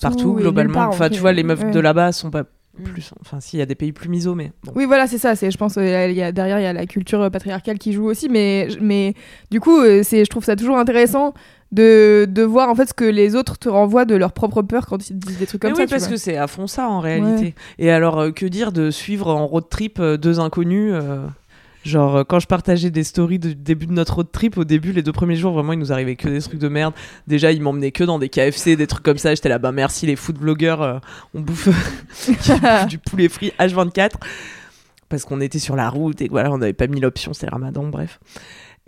partout, globalement. part, enfin, tu vois, les meufs Ouais. de là-bas sont pas Mm. plus. Enfin, si, il y a des pays plus miso, mais. bon. Oui, voilà, c'est ça. C'est, je pense, euh, y a, derrière, il y a la culture euh, patriarcale qui joue aussi, mais, mais du coup, euh, c'est, je trouve ça toujours intéressant de, de voir en fait ce que les autres te renvoient de leur propre peur quand ils disent des trucs comme Mais ça. oui, parce vois. que c'est à fond ça en réalité. Et alors, euh, que dire de suivre en road trip euh, deux inconnus euh, Genre, euh, quand je partageais des stories du début de notre road trip, au début, les deux premiers jours, vraiment, il nous arrivait que des trucs de merde. Déjà, ils m'emmenaient que dans des KFC, des trucs comme ça. J'étais là, bah merci les food blogueurs, euh, on (laughs) (laughs) bouffe du poulet frit H24. Parce qu'on était sur la route et voilà, on n'avait pas mis l'option, c'est ramadan, bref.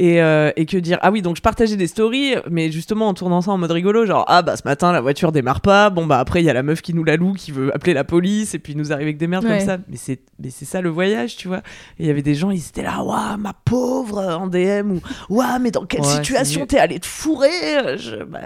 Et, euh, et que dire? Ah oui, donc je partageais des stories, mais justement en tournant ça en mode rigolo, genre Ah bah ce matin la voiture démarre pas, bon bah après il y a la meuf qui nous la loue, qui veut appeler la police, et puis nous arrive avec des merdes Ouais. comme ça. Mais c'est mais c'est ça le voyage, tu vois. Et il y avait des gens, ils étaient là Waouh, ma pauvre en DM, ou Waouh, mais dans quelle situation t'es allé te fourrer Je- bah,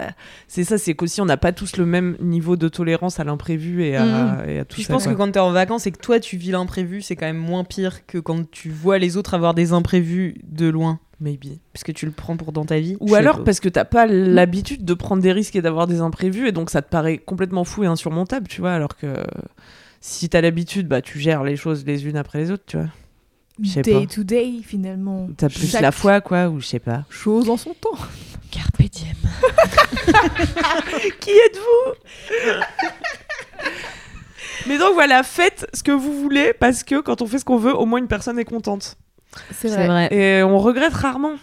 C'est ça, c'est qu'aussi on n'a pas tous le même niveau de tolérance à l'imprévu et, à- Mhm. et à tout Puis je ça. pense quoi. que quand t'es en vacances et que toi tu vis l'imprévu, c'est quand même moins pire que quand tu vois les autres avoir des imprévus de loin. Maybe. Parce que tu le prends pour dans ta vie. Ou alors pas. parce que t'as pas l'habitude de prendre des risques et d'avoir des imprévus et donc ça te paraît complètement fou et insurmontable, tu vois, alors que si t'as l'habitude, bah tu gères les choses les unes après les autres, tu vois. Je sais day pas. to day finalement. T'as plus Chaque la foi, quoi, ou je sais pas. Chose en son temps. Carpe diem. (laughs) Qui êtes-vous? Mais donc voilà, faites ce que vous voulez parce que quand on fait ce qu'on veut, au moins une personne est contente. C'est vrai. vrai. Et on regrette rarement,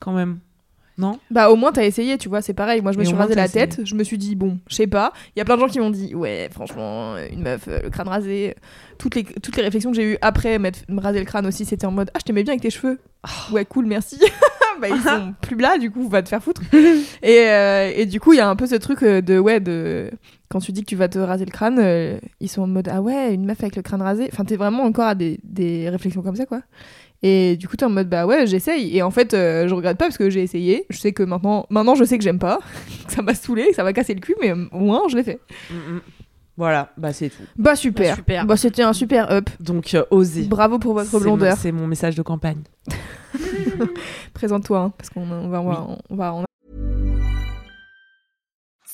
quand même. Non? Bah au moins t'as essayé, tu vois, c'est pareil. Moi je me suis rasé la essayé. tête, je me suis dit bon, je sais pas. Il y a plein de gens qui m'ont dit ouais, franchement, une meuf, euh, le crâne rasé. Toutes les toutes les réflexions que j'ai eues après m'être- me raser le crâne aussi, c'était en mode ah je t'aimais bien avec tes cheveux. Oh. Ouais cool, merci. (laughs) bah ils (laughs) sont plus là, du coup va te faire foutre. et, euh, et du coup il y a un peu ce truc euh, de ouais de quand tu dis que tu vas te raser le crâne, euh, ils sont en mode ah ouais une meuf avec le crâne rasé. Enfin t'es vraiment encore à des, des réflexions comme ça quoi. Et du coup, t'es en mode bah ouais, j'essaye. Et en fait, euh, je regrette pas parce que j'ai essayé. Je sais que maintenant, maintenant, je sais que j'aime pas. que (laughs) ça m'a saoulé, que ça m'a cassé le cul, mais au moins, je l'ai fait. Mm, mm. Voilà, bah c'est tout. Bah super. Bah, super. Bah c'était un super up. Donc euh, osez. Bravo pour votre blondeur. C'est mon message de campagne. (laughs) Présente-toi, hein, parce qu'on on va, on va, on va, on va-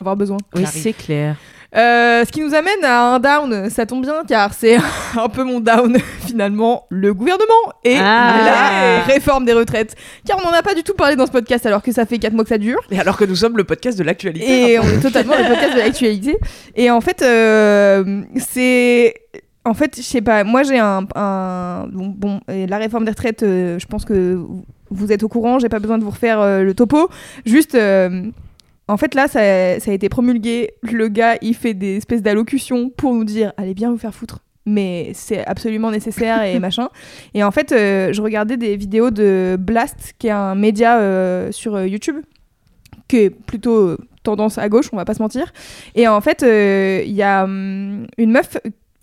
avoir besoin. Oui, c'est clair. Euh, ce qui nous amène à un down, ça tombe bien car c'est (laughs) un peu mon down (laughs) finalement, le gouvernement et Ah. la réforme des retraites. Car on n'en a pas du tout parlé dans ce podcast alors que ça fait 4 mois que ça dure. Et alors que nous sommes le podcast de l'actualité. Et on est totalement le podcast de l'actualité. Et en fait, euh, c'est. En fait, je sais pas, moi j'ai un. un- Bon, bon, et la réforme des retraites, euh, je pense que vous êtes au courant, j'ai pas besoin de vous refaire euh, le topo. Juste. euh, en fait, là, ça, ça a été promulgué. Le gars, il fait des espèces d'allocutions pour nous dire allez bien vous faire foutre. Mais c'est absolument nécessaire et (laughs) machin. Et en fait, euh, je regardais des vidéos de Blast, qui est un média euh, sur euh, YouTube, qui est plutôt tendance à gauche, on va pas se mentir. Et en fait, il y a hum, une meuf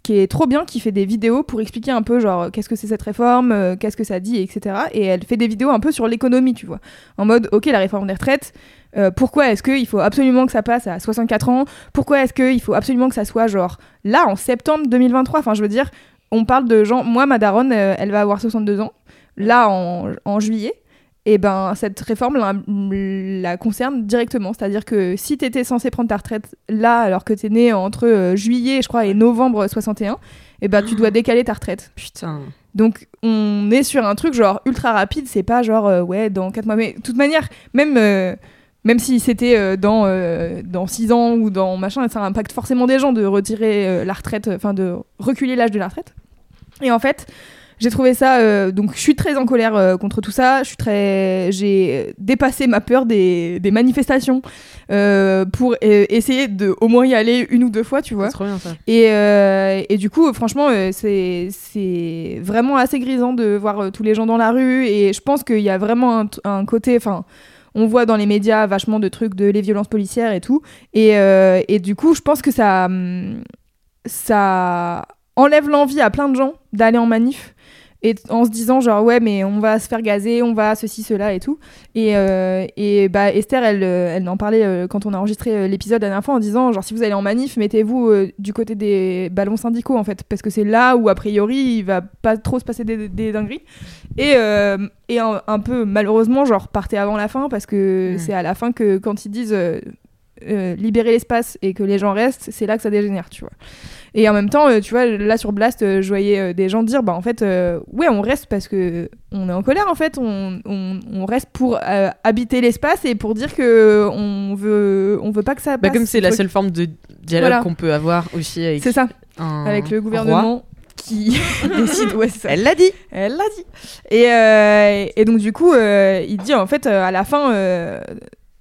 qui est trop bien, qui fait des vidéos pour expliquer un peu, genre, qu'est-ce que c'est cette réforme, euh, qu'est-ce que ça dit, etc. Et elle fait des vidéos un peu sur l'économie, tu vois. En mode, ok, la réforme des retraites, euh, pourquoi est-ce qu'il faut absolument que ça passe à 64 ans? Pourquoi est-ce qu'il faut absolument que ça soit, genre, là, en septembre 2023 Enfin, je veux dire, on parle de gens... Moi, ma daronne, euh, elle va avoir 62 ans, là, en, en juillet. Et ben, cette réforme la, la concerne directement. C'est-à-dire que si tu étais censé prendre ta retraite là, alors que tu es né entre euh, juillet, je crois, et novembre 61, et ben, tu dois décaler ta retraite. Putain. Donc, on est sur un truc genre ultra rapide. C'est pas genre, euh, ouais, dans 4 mois. Mais de toute manière, même. euh, même si c'était dans, dans 6 ans ou dans machin, ça impacte forcément des gens de retirer la retraite, enfin de reculer l'âge de la retraite. Et en fait, j'ai trouvé ça. euh, donc, je suis très en colère euh, contre tout ça. Je suis très. J'ai dépassé ma peur des, des manifestations euh, pour euh, essayer de au moins y aller une ou deux fois, tu vois. C'est trop bien ça. Et, et du coup, franchement, c'est c'est vraiment assez grisant de voir tous les gens dans la rue. Et je pense qu'il y a vraiment un, côté. Enfin, on voit dans les médias vachement de trucs de les violences policières et tout. Et, euh, et du coup, je pense que ça, hum, ça enlève l'envie à plein de gens d'aller en manif. Et en se disant genre ouais mais on va se faire gazer, on va ceci cela et tout. Et, euh, et bah Esther elle, euh, elle en parlait euh, quand on a enregistré l'épisode la dernière fois en disant genre si vous allez en manif mettez-vous euh, du côté des ballons syndicaux en fait parce que c'est là où a priori il va pas trop se passer des, des dingueries. Et, et un, un peu malheureusement genre partez avant la fin parce que Mm. c'est à la fin que quand ils disent libérer l'espace et que les gens restent c'est là que ça dégénère tu vois. Et en même temps, euh, tu vois, là sur Blast, euh, je voyais euh, des gens dire, bah en fait, euh, ouais, on reste parce que on est en colère en fait, on, on, on reste pour euh, habiter l'espace et pour dire que on veut, on veut pas que ça Bah, comme c'est ce la truc. seule forme de dialogue Voilà. qu'on peut avoir aussi avec, C'est ça, un avec le roi. gouvernement qui (laughs) (laughs) décide, ouais, c'est ça. Elle l'a dit. Elle l'a dit. Et, euh, et donc, du coup, euh, il dit en fait, euh, à la fin,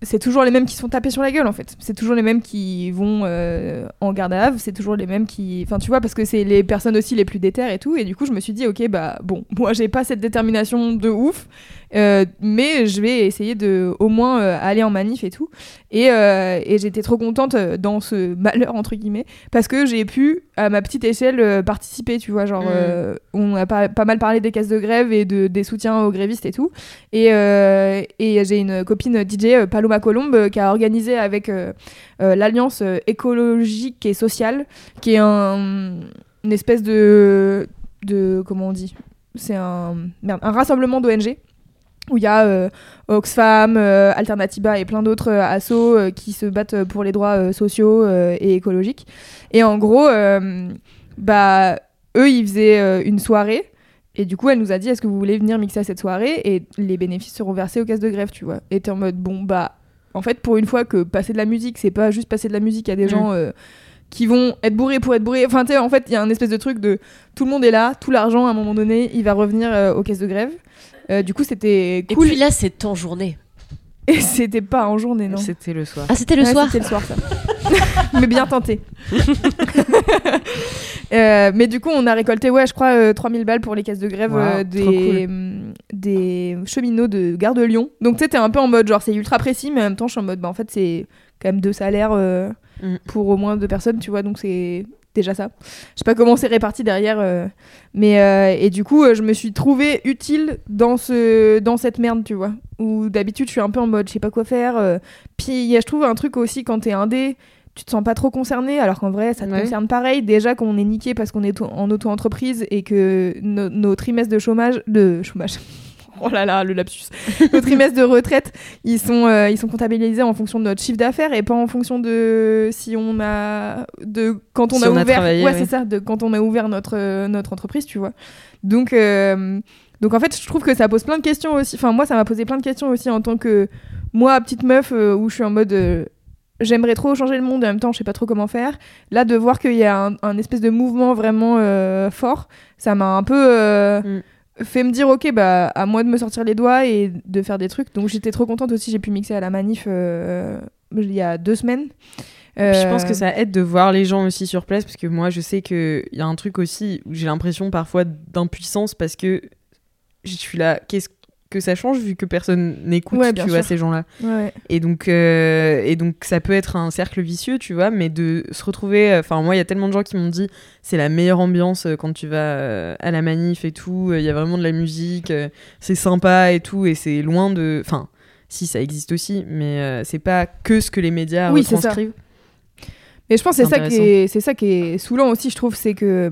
c'est toujours les mêmes qui se font taper sur la gueule en fait. C'est toujours les mêmes qui vont euh, en garde à vue, c'est toujours les mêmes qui. Enfin, tu vois, parce que c'est les personnes aussi les plus déterres et tout. Et du coup, je me suis dit, ok, bah bon, moi j'ai pas cette détermination de ouf, euh, mais je vais essayer de au moins euh, aller en manif et tout. Et, euh, et j'étais trop contente dans ce (laughs) malheur entre guillemets parce que j'ai pu à ma petite échelle participer tu vois genre Mm. on a pas, pas mal parlé des caisses de grève et de, des soutiens aux grévistes et tout et, et j'ai une copine DJ Paloma Colombe qui a organisé avec l'alliance écologique et sociale qui est un, une espèce de de comment on dit? C'est un un rassemblement d'ONG où il y a euh, Oxfam, euh, Alternativa et plein d'autres euh, assos euh, qui se battent euh, pour les droits sociaux et écologiques. Et en gros, euh, bah, eux, ils faisaient une soirée. Et du coup, elle nous a dit Est-ce que vous voulez venir mixer à cette soirée? Et les bénéfices seront versés aux caisses de grève, tu vois. Et t'es en mode Bon, bah, en fait, pour une fois que passer de la musique, c'est pas juste passer de la musique à des Mm. gens. qui vont être bourrés pour être bourrés. Enfin, tu sais, en fait, il y a un espèce de truc de tout le monde est là, tout l'argent, à un moment donné, il va revenir aux caisses de grève. Euh, du coup, c'était Et cool. puis là, c'est en journée. Et c'était pas en journée, non C'était le soir. Ah, c'était le Ouais, soir C'était le soir, ça. (laughs) mais bien tenté. (laughs) Euh, mais du coup, on a récolté, ouais, je crois, euh, 3000 balles pour les caisses de grève Wow, euh, des, hum, des cheminots de Gare de Lyon. Donc, tu sais, t'es un peu en mode, genre, c'est ultra précis, mais en même temps, je suis en mode, bah, en fait, c'est quand même deux salaires euh, Mm. pour au moins deux personnes, tu vois, donc c'est déjà ça. Je sais pas comment c'est réparti derrière, euh, mais euh, et du coup, euh, je me suis trouvée utile dans ce dans cette merde, tu vois. Où d'habitude, je suis un peu en mode, je sais pas quoi faire. Puis, il y a, je trouve un truc aussi quand t'es indé, tu te sens pas trop concerné, alors qu'en vrai, ça te Ouais. concerne pareil. Déjà qu'on est niqué parce qu'on est en auto-entreprise et que no- nos trimestres de chômage, de chômage. (laughs) Oh là là, le lapsus. Nos trimestres de retraite, ils sont, euh, ils sont comptabilisés en fonction de notre chiffre d'affaires et pas en fonction de si on a de quand on Si a on ouvert. ouais, ouais. c'est ça, de quand on a ouvert notre euh, notre entreprise, tu vois. Donc euh, donc en fait, je trouve que ça pose plein de questions aussi. Enfin moi, ça m'a posé plein de questions aussi en tant que moi petite meuf où je suis en mode j'aimerais trop changer le monde et en même temps je sais pas trop comment faire. Là de voir qu'il y a un, un espèce de mouvement vraiment euh, fort, ça m'a un peu euh, Mm. Fait me dire ok bah à moi de me sortir les doigts et de faire des trucs. Donc j'étais trop contente aussi, j'ai pu mixer à la manif euh, il y a deux semaines. Je pense Euh, que ça aide de voir les gens aussi sur place parce que moi je sais qu'il y a un truc aussi où j'ai l'impression parfois d'impuissance parce que je suis là, qu'est-ce que ça change vu que personne n'écoute Ouais, tu vois ces gens-là Ouais. et donc euh, et donc ça peut être un cercle vicieux tu vois mais de se retrouver enfin moi il y a tellement de gens qui m'ont dit c'est la meilleure ambiance euh, quand tu vas euh, à la manif et tout il y a vraiment de la musique euh, c'est sympa et tout et c'est loin de enfin si ça existe aussi mais euh, c'est pas que ce que les médias Oui, c'est ça. retranscrivent Mais je pense que c'est ça qui est, c'est ça qui est saoulant aussi, je trouve, c'est que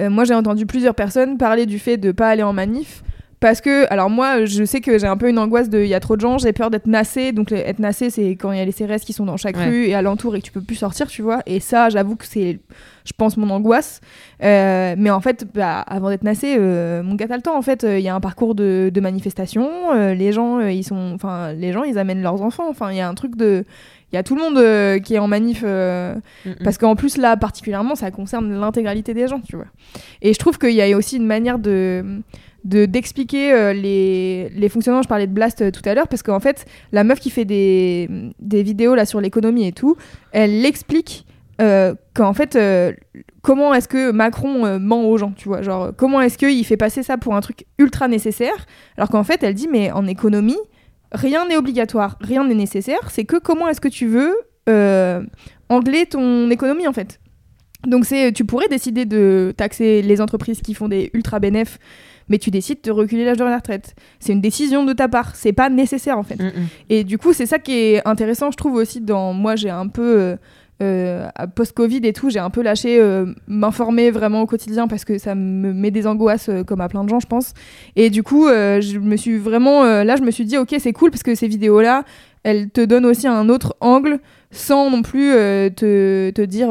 euh, moi j'ai entendu plusieurs personnes parler du fait de pas aller en manif. Parce que, alors moi, je sais que j'ai un peu une angoisse de il y a trop de gens, j'ai peur d'être nassé. Donc, être nassé, c'est quand il y a les CRS qui sont dans chaque Ouais. rue et alentour et que tu peux plus sortir, tu vois. Et ça, j'avoue que c'est, je pense, mon angoisse. Euh, mais en fait, bah, avant d'être nassé, euh, mon gars, t'as le temps. En fait, euh, il y a un parcours de, de manifestation. les gens, ils sont, enfin, les gens, ils amènent leurs enfants. Enfin, il y a un truc de, il y a tout le monde euh, qui est en manif. euh, Mm, mm. parce qu'en plus, là, particulièrement, ça concerne l'intégralité des gens, tu vois. Et je trouve qu'il y a aussi une manière de- d'expliquer euh, les, les fonctionnements. Je parlais de Blast euh, tout à l'heure, parce qu'en fait, la meuf qui fait des, des vidéos là sur l'économie et tout, elle l'explique euh, qu'en fait, euh, comment est-ce que Macron ment aux gens, tu vois. Genre, comment est-ce qu'il fait passer ça pour un truc ultra nécessaire, alors qu'en fait, elle dit, mais en économie, rien n'est obligatoire, rien n'est nécessaire, c'est que comment est-ce que tu veux angler ton économie en fait. Donc tu pourrais décider de taxer les entreprises qui font des ultra bénéfices, mais tu décides de reculer l'âge de la retraite. C'est une décision de ta part, c'est pas nécessaire en fait. Mm, mm. Et du coup, c'est ça qui est intéressant, je trouve aussi. Dans moi, j'ai un peu euh, euh, post-Covid et tout, j'ai un peu lâché euh, m'informer vraiment au quotidien parce que ça me met des angoisses euh, comme à plein de gens, je pense. Et du coup, je me suis vraiment là, je me suis dit, ok, c'est cool parce que ces vidéos-là, elles te donnent aussi un autre angle sans non plus te, te dire.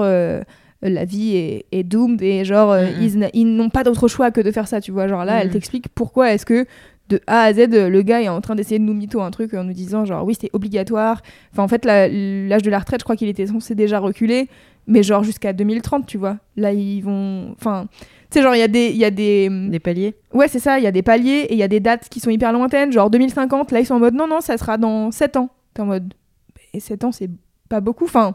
Euh, la vie est, est doomed et genre euh, ils, n'a- ils n'ont pas d'autre choix que de faire ça tu vois. Genre là elle Mhm. t'explique pourquoi est-ce que de A à Z le gars est en train d'essayer de nous mytho un truc en nous disant genre oui c'est obligatoire. Enfin en fait l'âge de la retraite je crois qu'il était censé déjà reculer mais genre jusqu'à 2030 tu vois. Là ils vont enfin tu sais genre il y a des il y a des des paliers. Ouais c'est ça il y a des paliers et il y a des dates qui sont hyper lointaines. Genre 2050 là ils sont en mode non non ça sera dans 7 ans. T'es en mode et 7 ans c'est pas beaucoup. Enfin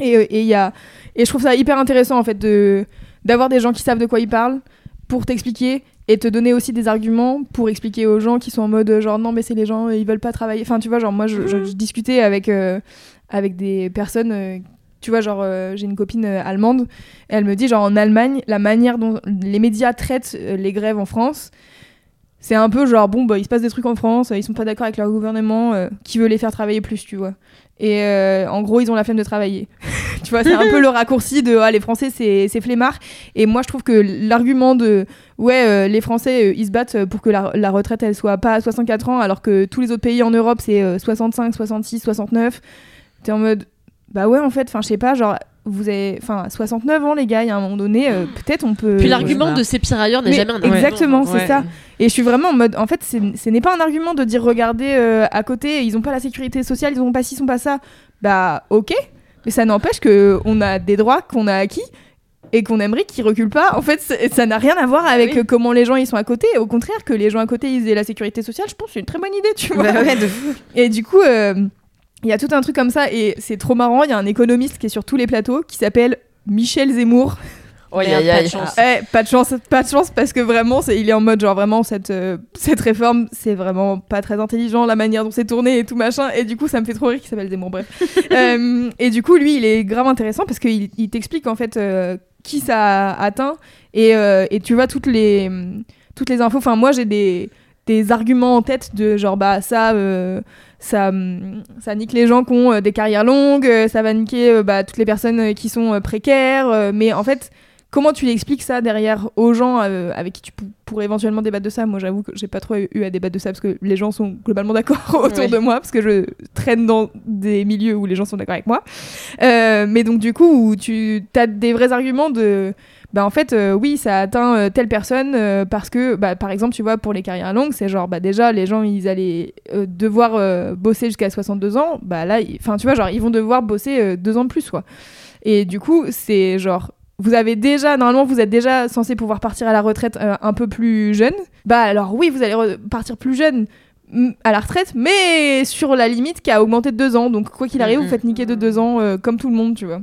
et euh, et y a et je trouve ça hyper intéressant en fait de d'avoir des gens qui savent de quoi ils parlent pour t'expliquer et te donner aussi des arguments pour expliquer aux gens qui sont en mode euh, genre non mais c'est les gens ils veulent pas travailler. Enfin tu vois genre moi je, je- je discutais avec euh, avec des personnes euh, tu vois genre euh, j'ai une copine euh, allemande. Et elle me dit genre en Allemagne la manière dont les médias traitent euh, les grèves en France c'est un peu genre bon bah il se passe des trucs en France euh, ils sont pas d'accord avec leur gouvernement euh, qui veut les faire travailler plus tu vois et euh, en gros ils ont la flemme de travailler. (laughs) Tu vois c'est un peu le raccourci de ah, les Français c'est flemmard. Et moi je trouve que l'argument de ouais euh, les Français euh, ils se battent pour que la, la retraite elle soit pas à 64 ans alors que tous les autres pays en Europe c'est euh, 65 66 69 t'es en mode bah ouais en fait enfin je sais pas genre vous avez enfin 69 ans les gars il y a un moment donné euh, (gasps) peut-être on peut Puis l'argument de c'est pire ailleurs n'est Mais jamais un argument. exactement, c'est Ouais. ça. Et je suis vraiment en mode, en fait, ce n'est pas un argument de dire, regardez, euh, à côté, ils ont pas la sécurité sociale, ils ont pas ci, ils ont pas ça. Bah, ok. Mais ça n'empêche que on a des droits qu'on a acquis et qu'on aimerait qu'ils reculent pas. En fait, ça n'a rien à voir avec Oui. euh, comment les gens ils sont à côté. Au contraire, que les gens à côté ils aient la sécurité sociale, je pense que c'est une très bonne idée, tu vois. Bah ouais, de fou. Et du coup, euh, il y a tout un truc comme ça et c'est trop marrant. Il y a un économiste qui est sur tous les plateaux qui s'appelle Michel Zemmour. (laughs) Oh, y a Aïe, pas aïe. de chance. Eh, pas de chance, pas de chance parce que vraiment, il est en mode genre vraiment cette euh, cette réforme, c'est vraiment pas très intelligent la manière dont c'est tourné et tout machin. Et du coup, ça me fait trop rire qu'il s'appelle Zemmour. Bref. (laughs) Euh, et du coup, lui, il est grave intéressant parce qu'il il t'explique en fait euh, qui ça a atteint et, euh, et tu vois toutes les toutes les infos. Enfin, moi, j'ai des des arguments en tête de genre bah ça euh, ça, hum, ça nique les gens qui ont euh, des carrières longues, euh, ça va niquer euh, bah, toutes les personnes euh, qui sont euh, précaires. euh, mais en fait, comment tu l'expliques ça derrière aux gens euh, avec qui tu pou- pourrais éventuellement débattre de ça? Moi, j'avoue que j'ai pas trop eu à débattre de ça parce que les gens sont globalement d'accord (laughs) autour Ouais. de moi parce que je traîne dans des milieux où les gens sont d'accord avec moi. Euh, mais donc, du coup, où tu as des vrais arguments de bah en fait euh, oui ça atteint euh, telle personne euh, parce que bah, par exemple tu vois pour les carrières longues c'est genre bah déjà les gens ils allaient devoir bosser jusqu'à 62 ans bah là enfin tu vois genre ils vont devoir bosser deux ans de plus quoi. Et du coup c'est genre vous avez déjà normalement vous êtes déjà censé pouvoir partir à la retraite un peu plus jeune. Bah alors oui vous allez partir plus jeune mm, à la retraite mais sur la limite qui a augmenté de deux ans. Donc quoi qu'il arrive Mhm. vous faites niquer de deux ans euh, comme tout le monde tu vois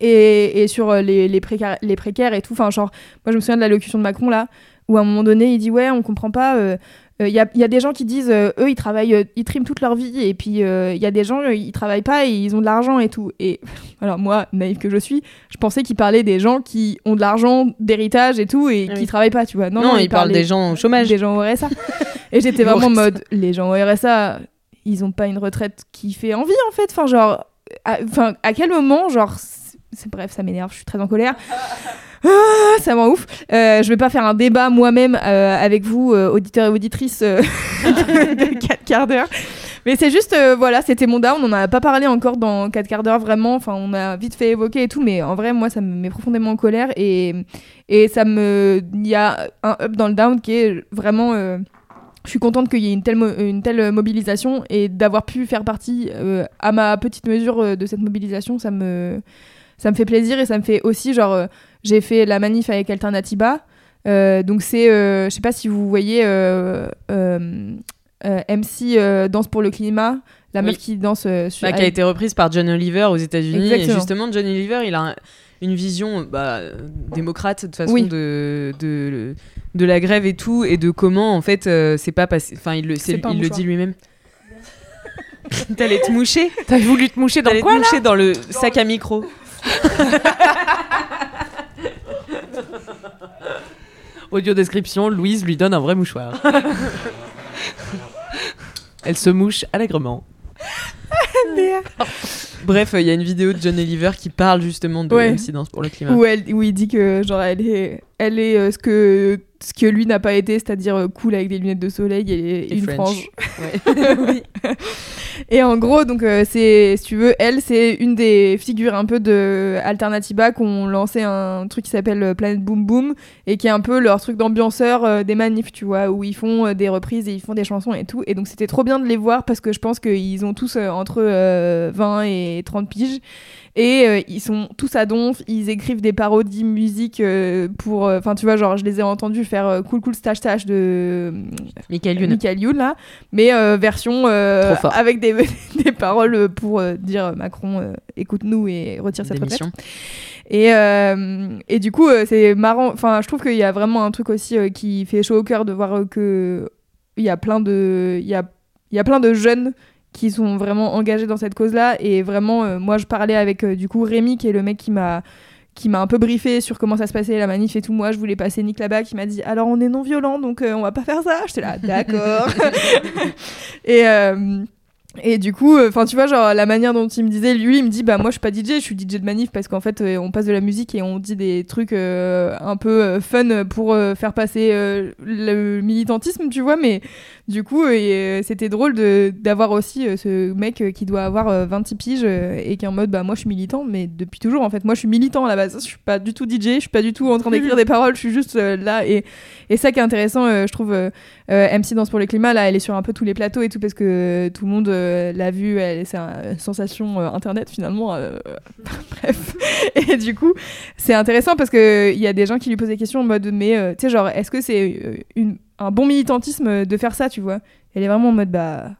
et, et sur euh, les, les, précaires, les précaires et tout. Enfin, genre, moi je me souviens de l'allocution de Macron là, où à un moment donné il dit Ouais, on comprend pas. euh, Il y, a, y a des gens qui disent euh, eux ils travaillent, euh, ils triment toute leur vie et puis il y a des gens euh, ils travaillent pas et ils ont de l'argent et tout. Et (laughs) alors moi, naïve que je suis, je pensais qu'il parlait des gens qui ont de l'argent, d'héritage et tout et Oui. qui travaillent pas, tu vois. Non, Non, non, il parle des gens au chômage. Des gens au RSA. (laughs) et j'étais vraiment en mode les gens au RSA, ils ont pas une retraite qui fait envie en fait. Enfin, genre, à, enfin, à quel moment, genre, bref, ça m'énerve, je suis très en colère. Ah, ça m'en ouf. Euh, je vais pas faire un débat moi-même euh, avec vous, euh, auditeurs et auditrices euh, (laughs) de 4 quarts d'heure. Mais c'est juste, voilà, c'était mon down. On n'en a pas parlé encore dans 4 quarts d'heure, vraiment. Enfin, on a vite fait évoquer et tout, mais en vrai, moi, ça me met profondément en colère. Et, et ça me. Il y a un up dans le down qui est vraiment. je suis contente qu'il y ait une telle, une telle mobilisation et d'avoir pu faire partie à ma petite mesure de cette mobilisation, ça me, ça me fait plaisir et ça me fait aussi, genre, euh, j'ai fait la manif avec Alternatiba. Euh, donc c'est, euh, je sais pas si vous voyez MC Danse pour le climat, la Oui. meuf qui danse euh, sur... Bah, qui a été reprise par John Oliver aux États-Unis. Et justement, John Oliver, il a un- une vision bah, démocrate de façon Oui. de, de, de la grève et tout, et de comment en fait euh, c'est pas passé. Enfin, il le, dit lui-même. (laughs) T'allais te moucher T'as voulu te moucher dans T'allais te quoi là? dans le sac à micro. (laughs) Audio description, Louise lui donne un vrai mouchoir. (laughs) Elle se mouche allègrement. (laughs) Bref, euh, il y a une vidéo de John Oliver qui parle justement de Ouais. l'incidence pour le climat. où, elle, où il dit que genre elle est, elle est euh, ce que ce que lui n'a pas été, c'est-à-dire euh, cool avec des lunettes de soleil et, Et une French. frange. Ouais. Oui. Et en gros, donc euh, c'est, si tu veux, elle, c'est une des figures un peu de Alternativa ont lancé un truc qui s'appelle euh, Planet Boom Boom et qui est un peu leur truc d'ambianceur euh, des manifs, tu vois, où ils font euh, des reprises et ils font des chansons et tout. Et donc c'était trop bien de les voir parce que je pense qu'ils ont tous entre euh, 20 et 30 piges. Et euh, ils sont tous à donf, ils écrivent des parodies musique euh, pour. Enfin, tu vois, genre, je les ai entendus faire euh, Cool Cool Stash Stash de euh, Michael Youn. Michael Youn, là, mais euh, version euh, avec des, (laughs) des paroles pour euh, dire euh, Macron, euh, écoute-nous et retire cette retraite. Et, euh, et du coup, euh, c'est marrant. Enfin, je trouve qu'il y a vraiment un truc aussi euh, qui fait chaud au cœur de voir euh, que il y a plein de, il y a, il y a plein de jeunes qui sont vraiment engagés dans cette cause-là. Et vraiment, euh, moi, je parlais avec euh, du coup Rémi, qui est le mec qui m'a qui m'a un peu briefé sur comment ça se passait la manif et tout. Moi, je voulais passer Nick là-bas, qui m'a dit alors on est non violent, donc euh, on va pas faire ça. J'étais là, d'accord. (laughs) et euh, et du coup, enfin, tu vois, genre, la manière dont il me disait, lui, il me dit, bah, moi, je suis pas DJ, je suis DJ de manif parce qu'en fait, euh, on passe de la musique et on dit des trucs euh, un peu euh, fun pour euh, faire passer euh, le militantisme, tu vois, mais du coup, euh, euh, c'était drôle d'avoir aussi euh, ce mec euh, qui doit avoir euh, 26 piges euh, et qui est en mode, bah, moi, je suis militant, mais depuis toujours, en fait, moi, je suis militant à la base, je suis pas du tout DJ, je suis pas du tout en train (laughs) d'écrire des paroles, je suis juste euh, là. Et, et ça qui est intéressant, euh, je trouve, euh, euh, MC Danse pour le climat, là, elle est sur un peu tous les plateaux et tout parce que tout le monde euh, l'a vue, c'est une sensation euh, internet finalement. euh, (laughs) bref. Et du coup, c'est intéressant parce qu'il y a des gens qui lui posent des questions en mode, mais euh, tu sais, genre, est-ce que c'est euh, un bon militantisme de faire ça, tu vois? Elle est vraiment en mode, bah.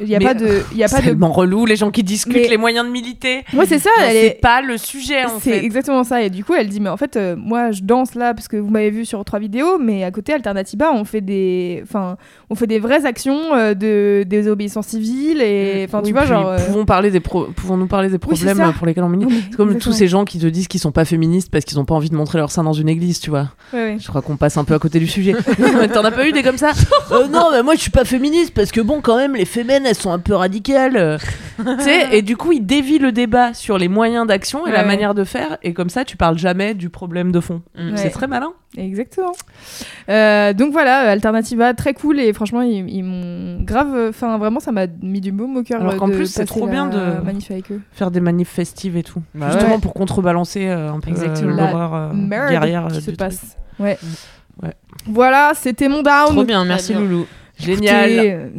Il n'y a Mais, pas de. Il a C'est pas de tellement relou les gens qui discutent Mais- les moyens de militer. Ouais, c'est ça, c'est est- pas le sujet en C'est fait. exactement ça. Et du coup, elle dit, mais en fait, euh, moi, je danse là parce que vous m'avez vu sur trois vidéos, mais à côté, Alternativa, on fait des, enfin, on fait des vraies actions euh, de désobéissance civile et, enfin, Oui, tu vois, puis genre. euh, pouvons parler des pro- pouvons-nous parler des c'est problèmes pour lesquels on milite. Oui, C'est comme tous ces gens qui te disent qu'ils sont pas féministes parce qu'ils ont pas envie de montrer leur sein dans une église, tu vois. Je crois qu'on passe un peu à côté du sujet. (laughs) T'en as pas eu des comme ça? Euh, Non, mais moi je suis pas féministe parce que bon, quand même, les elles sont un peu radicales. (laughs) tu sais, et du coup, il dévie le débat sur les moyens d'action et la manière de faire, et comme ça, tu parles jamais du problème de fond. Mm. Ouais. C'est très malin. Exactement. Euh, donc voilà, Alternativa, très cool et franchement, ils, ils m'ont grave. Enfin, vraiment, ça m'a mis du baume au cœur. Alors euh, qu'en plus, c'est trop bien de- manif avec eux. Faire des manifs festives et tout. Bah Justement ouais. pour contrebalancer euh, un peu l'horreur euh, guerrière qui se passe. Ouais. Ouais. Voilà, c'était mon down. Trop bien, merci bien. Loulou. Génial.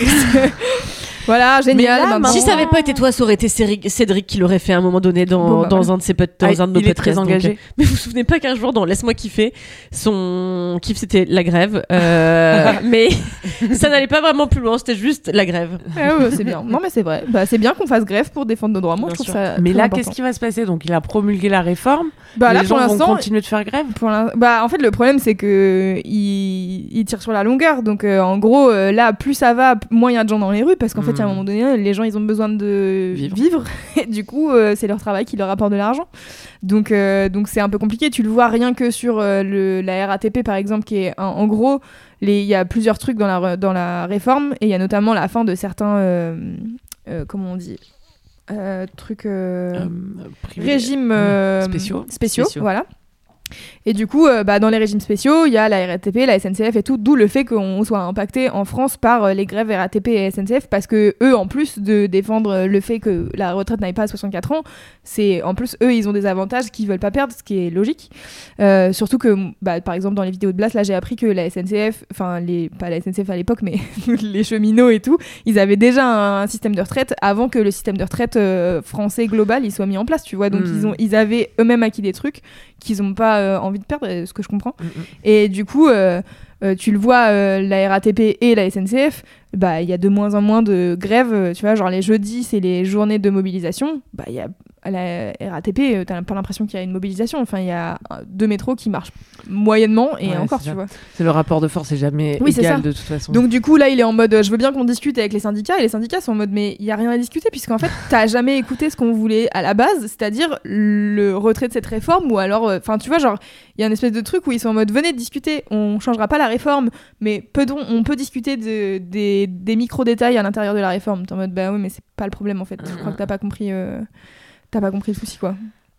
Écoutez, (laughs) voilà, génial. là, Si ça avait pas été toi, ça aurait été Cédric qui l'aurait fait à un moment donné dans, Bon, bah, dans un de ses pod- dans Ah, un de nos podcasts. très donc, engagé. euh, (laughs) Mais vous vous souvenez pas qu'un jour dans Laisse-moi kiffer, son kiff c'était la grève, euh, (laughs) mais ça n'allait pas vraiment plus loin, c'était juste la grève. Ah ouais, c'est bien. Non, mais c'est vrai. Bah, c'est bien qu'on fasse grève pour défendre nos droits. Moi, Bien je trouve sûr. ça. Mais là, qu'est-ce qui va se passer? Donc, il a promulgué la réforme. Bah, là, les pour gens vont continuer de faire grève? Pour bah, en fait, le problème, c'est que il, il tire sur la longueur. Donc, euh, en gros, euh, là, plus ça va, moins il y a de gens dans les rues. Parce qu'en fait, a un Mm. moment donné, les gens, ils ont besoin de Vivre. vivre. (laughs) et du coup, euh, c'est leur travail qui leur apporte de l'argent. Donc, euh, donc c'est un peu compliqué. Tu le vois rien que sur euh, le, la RATP, par exemple, qui est, un- en gros, il y a plusieurs trucs dans la, dans la réforme. Et il y a notamment la fin de certains. comment on dit Trucs. spéciaux. spéciaux, Spéciaux. voilà. Et du coup, euh, bah, dans les régimes spéciaux, il y a la RATP, la SNCF et tout, d'où le fait qu'on soit impacté en France par euh, les grèves RATP et SNCF, parce que eux, en plus de défendre euh, le fait que la retraite n'aille pas à 64 ans, c'est en plus eux, ils ont des avantages qu'ils veulent pas perdre, ce qui est logique. Euh, surtout que, bah, par exemple, dans les vidéos de Blast, là, j'ai appris que la SNCF, enfin, les, pas la SNCF à l'époque, mais (laughs) les cheminots et tout, ils avaient déjà un, un système de retraite avant que le système de retraite français global il soit mis en place, tu vois. Donc Mm. ils ont, ils avaient eux-mêmes acquis des trucs qu'ils n'ont pas euh, envie de perdre, euh, ce que je comprends. Mm, mm. Et du coup, euh, tu le vois, la RATP et la SNCF, bah il y a de moins en moins de grèves. Tu vois, genre les jeudis, c'est les journées de mobilisation. Bah il y a à la RATP, euh, t'as pas l'impression qu'il y a une mobilisation. Enfin, il y a deux métros qui marchent moyennement et Ouais, encore, tu vois. C'est le rapport de force, c'est jamais Oui, égal ça. de toute façon. Donc du coup là il est en mode euh, je veux bien qu'on discute avec les syndicats et les syndicats sont en mode mais il y a rien à discuter puisqu'en fait (laughs) t'as jamais écouté ce qu'on voulait à la base c'est-à-dire le retrait de cette réforme ou alors euh, enfin tu vois genre il y a une espèce de truc où ils sont en mode venez discuter on changera pas la réforme mais on peut discuter de, des, des micro détails à l'intérieur de la réforme t'es en mode bah oui mais c'est pas le problème en fait je crois que t'as pas compris euh, t'as pas compris le souci quoi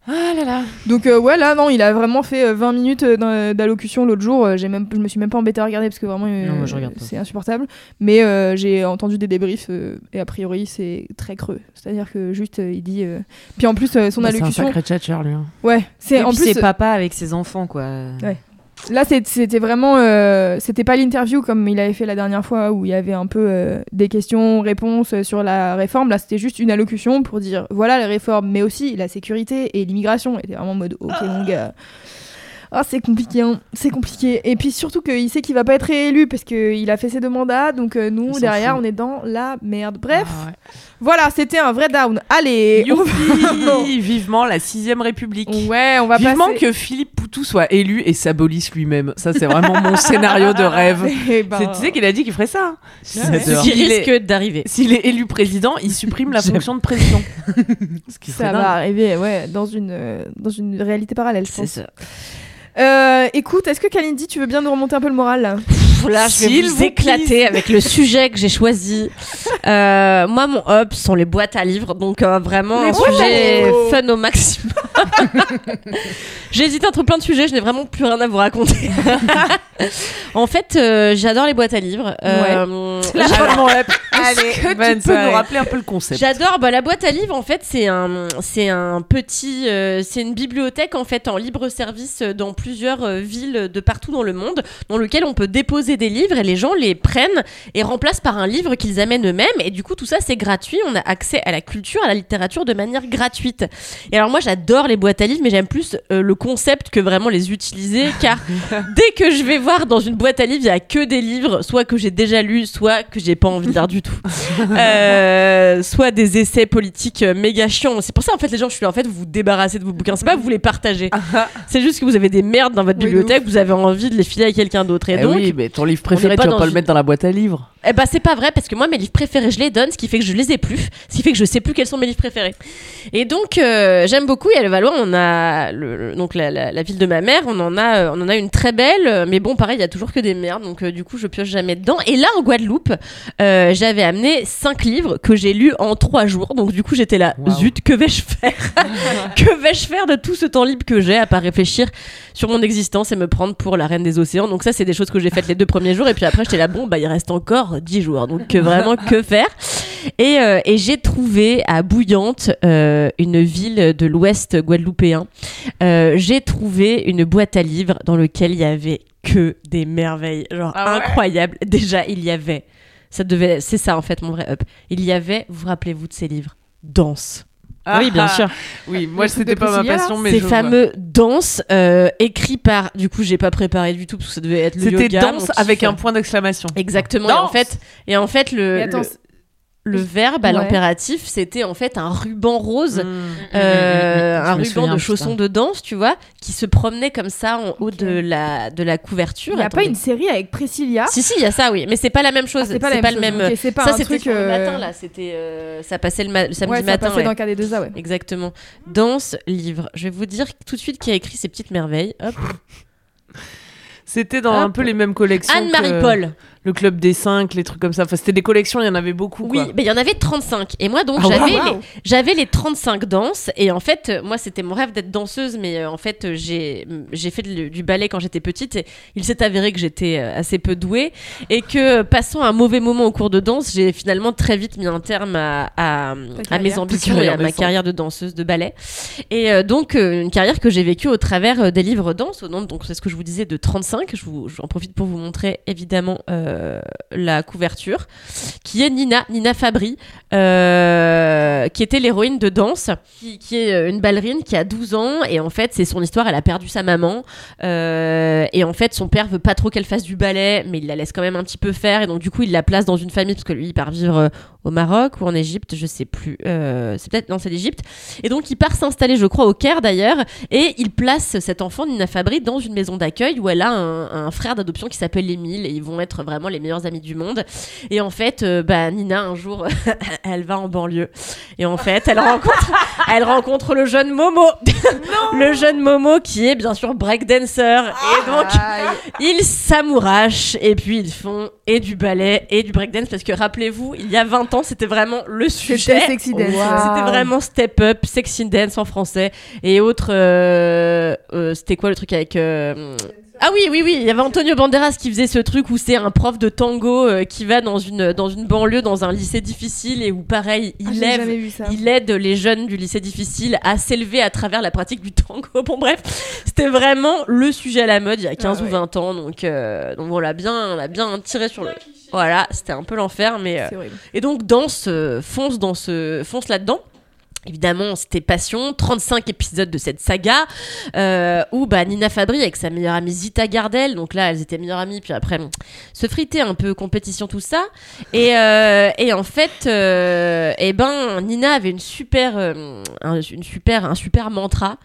Ah là là. donc euh, ouais là non il a vraiment fait euh, 20 minutes euh, d'al- d'allocution l'autre jour euh, j'ai même je me suis même pas embêté à regarder parce que vraiment euh, c'est insupportable mais euh, j'ai entendu des débriefs euh, et a priori c'est très creux c'est à dire que juste euh, il dit euh, puis en plus euh, son Bah, c'est un allocution sacré tchatcher, lui. hein. ouais c'est Et en puis plus c'est papa avec ses enfants, quoi. Ouais. Là, c'était vraiment. euh, c'était pas l'interview comme il avait fait la dernière fois où il y avait un peu euh, des questions-réponses sur la réforme. Là, c'était juste une allocution pour dire voilà les réformes, mais aussi la sécurité et l'immigration. Il était vraiment en mode ok, mon gars. Ah, c'est compliqué, hein. c'est compliqué. Et puis surtout qu'il sait qu'il va pas être réélu parce qu'il a fait ses deux mandats, donc euh, nous derrière fout. on est dans la merde. Bref, Ah ouais. voilà, c'était un vrai down. Allez, on Youpi (laughs) Vivement la sixième République. ouais, on va Vivement passer. que Philippe Poutou soit élu et s'abolisse lui-même. Ça, c'est vraiment mon scénario de rêve. (laughs) Eh ben, C'est- Tu sais qu'il a dit qu'il ferait ça. Ce qui est- risque d'arriver. S'il est élu président, il supprime la (laughs) fonction de président. Ce qui serait Ça dingue. va arriver, ouais, dans une, euh, dans une réalité parallèle, je C'est ça. Euh, écoute, est-ce que Kalindi, tu veux bien nous remonter un peu le moral là? Là, je vais vous vous éclater avec le sujet que j'ai choisi. Euh, moi, mon hub sont les boîtes à livres, donc euh, vraiment un sujet fun au maximum. (laughs) j'ai hésité entre plein de sujets, je n'ai vraiment plus rien à vous raconter. (laughs) en fait, euh, j'adore les boîtes à livres. Euh, Là, j'adore- vraiment, ouais. (laughs) Allez, que tu peux nous rappeler un peu le concept? J'adore bah, la boîte à livres en fait c'est un c'est un petit c'est une bibliothèque en fait en libre service dans plusieurs villes de partout dans le monde dans lequel on peut déposer des livres et les gens les prennent et remplacent par un livre qu'ils amènent eux-mêmes et du coup tout ça c'est gratuit on a accès à la culture à la littérature de manière gratuite et alors moi j'adore les boîtes à livres mais j'aime plus euh, le concept que vraiment les utiliser car (laughs) dès que je vais voir dans une boîte à livres il y a que des livres soit que j'ai déjà lus soit que j'ai pas envie de lire du tout (laughs) euh, soit des essais politiques euh, méga chiants. C'est pour ça en fait les gens, je suis là en fait vous vous débarrassez de vos bouquins. C'est pas vous les partagez. C'est juste que vous avez des merdes dans votre Oui, bibliothèque, vous avez envie de les filer à quelqu'un d'autre. Et Eh donc oui, mais ton livre préféré, pas tu vas pas le mettre dans la boîte à livres. Eh ben c'est pas vrai parce que moi mes livres préférés je les donne, ce qui fait que je les ai plus, ce qui fait que je sais plus quels sont mes livres préférés. Et donc euh, j'aime beaucoup. Et à Levallois on a le, le- donc la, la- la ville de ma mère, on en a euh, on en a une très belle, euh, mais bon pareil il y a toujours que des merdes donc euh, du coup je pioche jamais dedans. Et là en Guadeloupe euh, j'avais amené cinq livres que j'ai lus en trois jours. Donc du coup j'étais là zut que vais-je faire (laughs) Que vais-je faire de tout ce temps libre que j'ai à part réfléchir sur mon existence et me prendre pour la reine des océans. Donc ça, c'est des choses que j'ai faites les deux premiers jours. Et puis après, j'étais là, bon, bah il reste encore 10 jours. Donc que vraiment, que faire? Et, euh, et j'ai trouvé à Bouillante, euh, une ville de l'ouest guadeloupéen, euh, j'ai trouvé une boîte à livres dans laquelle il y avait que des merveilles. Genre Ah ouais? incroyable. Déjà, il y avait... Ça devait, c'est ça en fait mon vrai up. Il y avait, vous rappelez-vous de ces livres, Danse. Oui, bien sûr. Oui, moi c'était pas ma passion, mais ces je vois. fameux danses euh, écrits par du coup j'ai pas préparé du tout parce que ça devait être le C'était danse avec un point d'exclamation. exactement et en fait et en fait le Mais attends, le, le verbe à Ouais. l'impératif c'était en fait un ruban rose Mm. euh, un ruban souviens, de chaussons de danse tu vois qui se promenait comme ça en haut de la de la couverture Il y a pas une série avec Priscilla si si il y a ça oui mais c'est pas la même chose Ah, c'est pas la même le pas ça c'était sur le euh, matin là c'était euh, ça passait le, ma- le samedi ouais, ça matin passait ouais. dans KD2A, ouais. Exactement. Danse, livre. Je vais vous dire tout de suite qui a écrit ces petites merveilles. Hop. (laughs) C'était dans Hop. un peu les mêmes collections. Anne-Marie que Paul. Le club des 5, les trucs comme ça. Enfin, c'était des collections, il y en avait beaucoup. Oui, quoi. mais il y en avait 35. Et moi, donc, Ah, j'avais, les, j'avais les 35 danses. Et en fait, euh, moi, c'était mon rêve d'être danseuse. Mais euh, en fait, euh, j'ai, j'ai fait du ballet quand j'étais petite. Et il s'est avéré que j'étais assez peu douée. Et que, passant un mauvais moment au cours de danse, j'ai finalement très vite mis un terme à, à, à mes ambitions et à ma carrière de danseuse de ballet. Et euh, donc, euh, une carrière que j'ai vécue au travers des livres danse. Au nombre, donc, c'est ce que je vous disais, de 35. Je vous, j'en profite pour vous montrer, évidemment, euh, la couverture, qui est Nina, Nina Fabry, euh, qui était l'héroïne de danse, qui, est euh, une ballerine qui a 12 ans, et en fait, c'est son histoire, elle a perdu sa maman, euh, et en fait, son père veut pas trop qu'elle fasse du ballet, mais il la laisse quand même un petit peu faire, et donc du coup, il la place dans une famille, parce que lui, il part vivre euh, au Maroc ou en Égypte, je sais plus, euh, c'est peut-être, non, c'est l'Égypte, et donc il part s'installer, je crois, au Caire d'ailleurs, et il place cet enfant, Nina Fabry, dans une maison d'accueil où elle a un, un frère d'adoption qui s'appelle Émile, et ils vont être vraiment les meilleurs amis du monde. Et en fait, euh, bah, Nina, un jour, (laughs) elle va en banlieue. Et en fait, elle rencontre, (laughs) elle rencontre le jeune Momo. le jeune Momo qui est bien sûr breakdancer. Et donc, ils s'amourachent. Et puis, ils font et du ballet et du breakdance. Parce que rappelez-vous, il y a 20 ans, c'était vraiment le sujet. C'était sexy dance. C'était vraiment step up, sexy dance en français et autres. euh, euh, C'était quoi le truc avec euh, ah oui, oui, oui, il y avait Antonio Banderas qui faisait ce truc où c'est un prof de tango euh, qui va dans une, dans une banlieue, dans un lycée difficile et où pareil, il Ah, lève il aide les jeunes du lycée difficile à s'élever à travers la pratique du tango. (laughs) Bon bref, c'était vraiment le sujet à la mode il y a 15 Ah ou ouais. 20 ans. Donc, euh, donc on l'a bien, on l'a bien tiré sur le... Voilà, c'était un peu l'enfer. mais euh, C'est horrible. Et donc danse, euh, fonce, dans ce, fonce là-dedans. Évidemment, c'était passion. 35 épisodes de cette saga euh, où bah, Nina Fabry avec sa meilleure amie Zita Gardel, donc là elles étaient meilleures amies, puis après bon, se friter un peu compétition tout ça. Et, euh, et en fait, euh, eh ben Nina avait une super, un, une super, un super mantra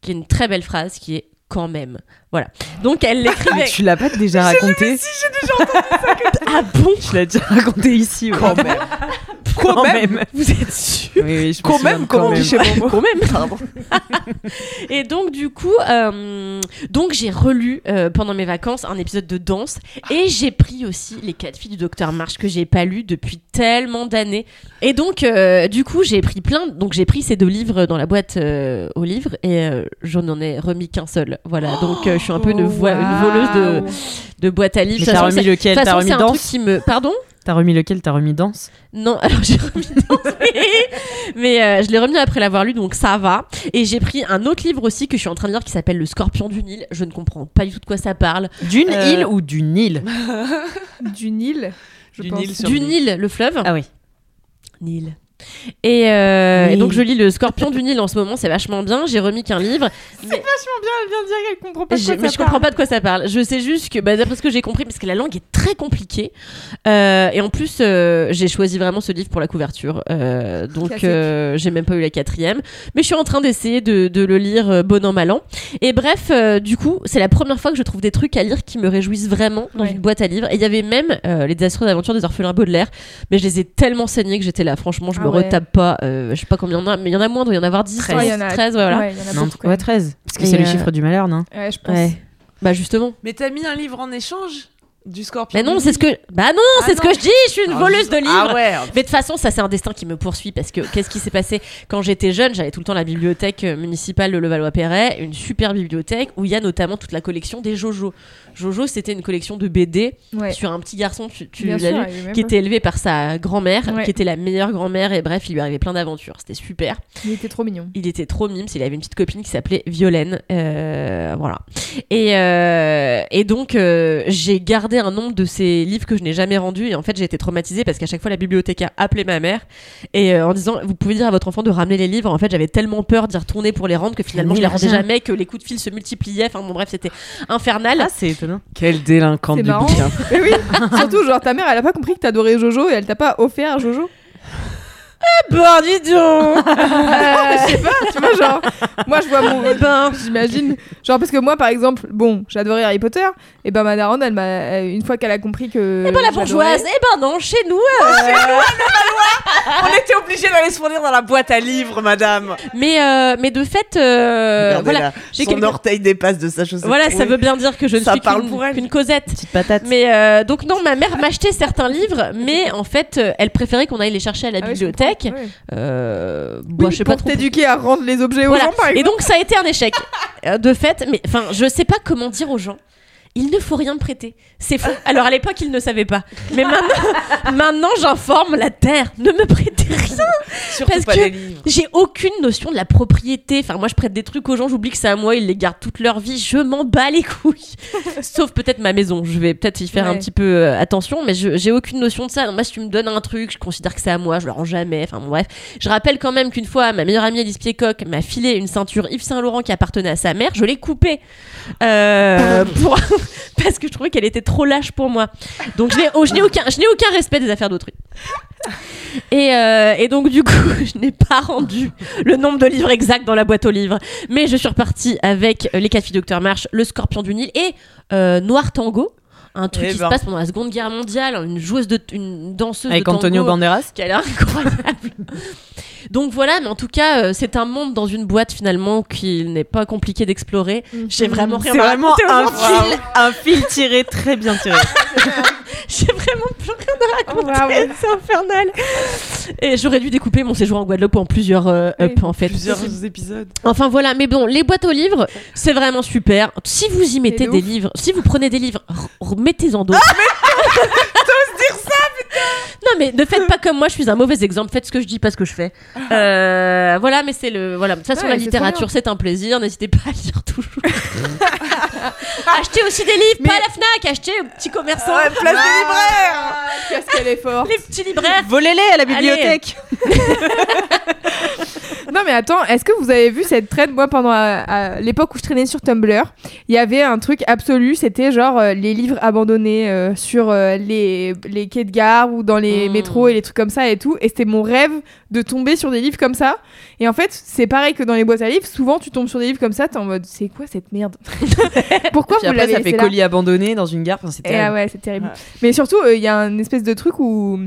qui est une très belle phrase qui est quand même. Voilà. Donc elle (laughs) l'écrivait. Mais tu l'as pas déjà raconté ah bon? Tu l'as déjà raconté ici. ouais. Quand même. (laughs) Quand même. Vous êtes sûr Oui, oui, Quand même, comment on dit chez Momo quand même, pardon. (laughs) et donc du coup, euh, donc j'ai relu euh, pendant mes vacances un épisode de danse et j'ai pris aussi les quatre filles du docteur March que j'ai pas lu depuis tellement d'années. Et donc euh, du coup j'ai pris plein, donc j'ai pris ces deux livres dans la boîte aux livres et je n'en ai remis qu'un seul. Voilà, donc je suis un peu une, voix- une voleuse de, de boîte à livres. T'as remis lequel? T'as remis danse? qui me, pardon? T'as remis lequel? T'as remis danse? Non, (laughs) alors j'ai remis danse, mais, mais, euh, je l'ai remis après l'avoir lu, donc ça va. Et j'ai pris un autre livre aussi que je suis en train de lire qui s'appelle Le Scorpion du Nil. Je ne comprends pas du tout de quoi ça parle. D'une Euh, île ou du Nil? (laughs) Du Nil, je Du pense. Nil sur Du. Nil, le fleuve. Ah oui. Nil. Et, euh, Oui. et donc je lis Le Scorpion du Nil en ce moment, c'est vachement bien. J'ai remis qu'un livre. mais- Vachement bien, elle vient de dire qu'elle comprend pas de quoi mais ça je comprends parle. pas de quoi ça parle. Je sais juste que, bah, d'après ce que j'ai compris, parce que la langue est très compliquée. euh, et en plus, euh, j'ai choisi vraiment ce livre pour la couverture. donc, j'ai même pas eu la quatrième. Mais je suis en train d'essayer de, de le lire bon an, mal an. Et bref, du coup, c'est la première fois que je trouve des trucs à lire qui me réjouissent vraiment dans Ouais. une boîte à livres. Et il y avait même Les désastreuses aventures des orphelins Baudelaire. Mais je les ai tellement saignés que j'étais là. Franchement, je Ah me. Retape pas. euh, je sais pas combien il y en a, mais il y en a moins, il doit y en avoir 10, 13. Ouais, il y en a- 13, ouais, voilà. Ouais, il y en a Non, beaucoup, quand ouais, même. 13. Parce que c'est le euh, chiffre du malheur, non? Ouais, je pense. Ouais. Bah justement. Mais t'as mis un livre en échange du Scorpion Mais non, c'est ce que. Bah non, Ah c'est ce que je dis. Je suis une Ah, voleuse de livres. Ah ouais. Mais de toute façon, ça c'est un destin qui me poursuit parce que qu'est-ce qui s'est passé? Quand j'étais jeune J'avais tout le temps la bibliothèque euh, municipale de Levallois-Perret, une super bibliothèque où il y a notamment toute la collection des Jojo. Jojo, c'était une collection de BD Ouais. sur un petit garçon, tu, l'as lu, qui était élevé par sa grand-mère, Ouais. qui était la meilleure grand-mère et bref, il lui arrivait plein d'aventures. C'était super. Il était trop mignon. Il était trop mime, il avait une petite copine qui s'appelait Violaine. euh, voilà. Et, euh, et donc, euh, j'ai gardé un nombre de ces livres que je n'ai jamais rendus. Et en fait, j'ai été traumatisée parce qu'à chaque fois, la bibliothécaire appelait ma mère et en disant Vous pouvez dire à votre enfant de ramener les livres. En fait, j'avais tellement peur d'y retourner pour les rendre que finalement, je les rendais jamais, que les coups de fil se multipliaient. Enfin, bon, bref, c'était infernal. Ah, c'est Quelle délinquante C'est du marrant. bouquin. (laughs) Mais oui, surtout, genre, ta mère, elle a pas compris que t'adorais Jojo et elle t'a pas offert Jojo. Bon, dis donc (laughs) je sais pas, (laughs) genre, moi je vois mon. Ben, j'imagine. Genre, parce que moi, par exemple, bon, j'adorais Harry Potter, et ben ma daronne, elle m'a. elle- Une fois qu'elle a compris que. Eh ben, la bourgeoise Eh ben, non, chez nous euh, On était obligé d'aller se fournir dans la boîte à livres, madame. mais, euh, mais de fait, euh, voilà. là, j'ai son orteil dépasse de sa chaussette. Voilà, ça veut bien dire que je ne Ça suis qu'une qu'une Cosette. Petite patate. Mais euh, donc non, ma mère m'achetait certains livres, mais en fait, euh, elle préférait qu'on aille les chercher à la Ah ouais, je bibliothèque. comprends, ouais. Euh, Oui, bon, je sais pas pour trop. t'éduquer à rendre les objets aux Voilà. gens, par Et donc ça a été un échec (laughs) Euh, de fait. Mais enfin, je sais pas comment dire aux gens. Il ne faut rien me prêter. C'est faux. Alors à l'époque, ils ne savaient pas. Mais maintenant, (laughs) maintenant, j'informe la terre. Ne me prêtez rien. Surtout Parce pas que. J'ai aucune notion de la propriété. Enfin, moi, je prête des trucs aux gens, j'oublie que c'est à moi, ils les gardent toute leur vie. Je m'en bats les couilles. (laughs) Sauf peut-être ma maison. Je vais peut-être y faire un petit peu euh, attention, mais j'ai aucune notion de ça. Moi, si tu me donnes un truc, je considère que c'est à moi, je le rends jamais. Enfin, bon, bref. Je rappelle quand même qu'une fois, ma meilleure amie Alice Piecock m'a filé une ceinture Yves Saint Laurent qui appartenait à sa mère. Je l'ai coupée. Euh, pour... (laughs) parce que je trouvais qu'elle était trop lâche pour moi. Donc, je n'ai oh, aucun, je n'ai aucun respect des affaires d'autrui. Et, euh, et donc du coup, (laughs) je n'ai pas rendu le nombre de livres exact dans la boîte aux livres, mais je suis repartie avec euh, Les quatre filles Docteur March, Le Scorpion du Nil et euh, Noir Tango, un truc Eh qui ben. se passe pendant la Seconde Guerre mondiale, une joueuse de, une danseuse Avec de tango Antonio Banderas. qui a l'air incroyable. (laughs) Donc voilà, mais en tout cas, euh, c'est un monde dans une boîte finalement qu'il n'est pas compliqué d'explorer. J'ai vraiment rien C'est à vraiment raconter un fil, un fil tiré très bien tiré. (laughs) J'ai vraiment plus rien à raconter. Oh. C'est infernal. Et j'aurais dû découper mon séjour en Guadeloupe en plusieurs euh, Oui, up en fait. Plusieurs épisodes. Enfin voilà, mais bon, les boîtes aux livres, c'est vraiment super. Si vous y mettez de des livres, si vous prenez des livres, remettez-en d'autres. dire ça, Non mais ne faites pas comme moi, je suis un mauvais exemple. Faites ce que je dis, pas ce que je fais. Euh, voilà, mais c'est le voilà. De toute façon, Ouais, la c'est trop littérature, c'est un plaisir. N'hésitez pas à lire toujours. (laughs) achetez aussi des livres, pas à la Fnac. Achetez aux petits commerçants, Ouais, place des libraires Qu'est-ce qu'elle est forte. les petits libraires. Volez-les à la bibliothèque. (laughs) Non mais attends, est-ce que vous avez vu cette traîne? Moi pendant à, à l'époque où je traînais sur Tumblr, il y avait un truc absolu, c'était genre euh, les livres abandonnés euh, sur euh, les, les quais de gare ou dans les Mm. métros et les trucs comme ça et tout. Et c'était mon rêve de tomber sur des livres comme ça. Et en fait, c'est pareil que dans les boîtes à livres, souvent tu tombes sur des livres comme ça, t'es en mode c'est quoi cette merde? (laughs) Pourquoi vous après, l'avez ça fait colis abandonné dans une gare. Enfin, c'est Et ah terrible. ouais, c'est terrible. Ouais. Mais surtout, euh, il y a un espèce de truc où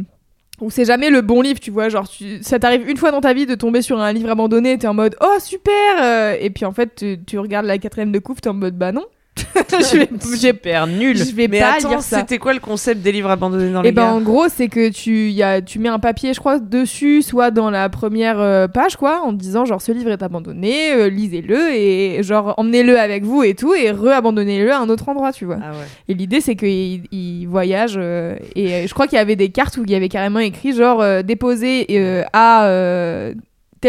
où c'est jamais le bon livre, tu vois, genre tu- ça t'arrive une fois dans ta vie de tomber sur un livre abandonné, t'es en mode oh super, euh, et puis en fait tu, regardes la quatrième de couve, t'es en mode bah non, (laughs) je vais, (laughs) Super nul. je vais Mais pas attends, lire ça. c'était quoi le concept des livres abandonnés dans Et les ben gares en gros c'est que tu y a, tu mets un papier je crois dessus soit dans la première euh, page quoi en disant genre ce livre est abandonné euh, lisez-le et genre emmenez-le avec vous et tout et re-abandonnez-le à un autre endroit tu vois Ah ouais. et l'idée, c'est qu'il il voyage. euh, et je crois qu'il y avait des cartes où il y avait carrément écrit genre euh, déposer euh, à euh,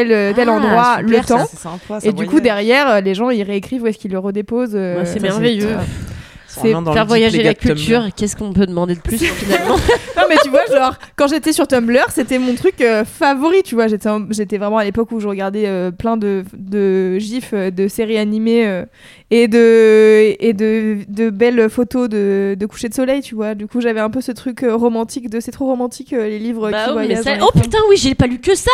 tel, tel Ah, endroit super, le temps. Sympa, Et du coup, derrière, euh, les gens ils réécrivent où est-ce qu'ils le redéposent. euh, Ouais, c'est merveilleux. C'est Faire voyager la culture, qu'est-ce qu'on peut demander de plus finalement (laughs) Non mais tu vois genre quand j'étais sur Tumblr c'était mon truc euh, favori tu vois j'étais en- j'étais vraiment à l'époque où je regardais euh, plein de, de gifs euh, de séries animées euh, et de et de, de belles photos de, de coucher de soleil tu vois du coup j'avais un peu ce truc euh, romantique de c'est trop romantique euh, les livres Bah qui oui, mais ça- Oh putain, oui, j'ai pas lu que ça.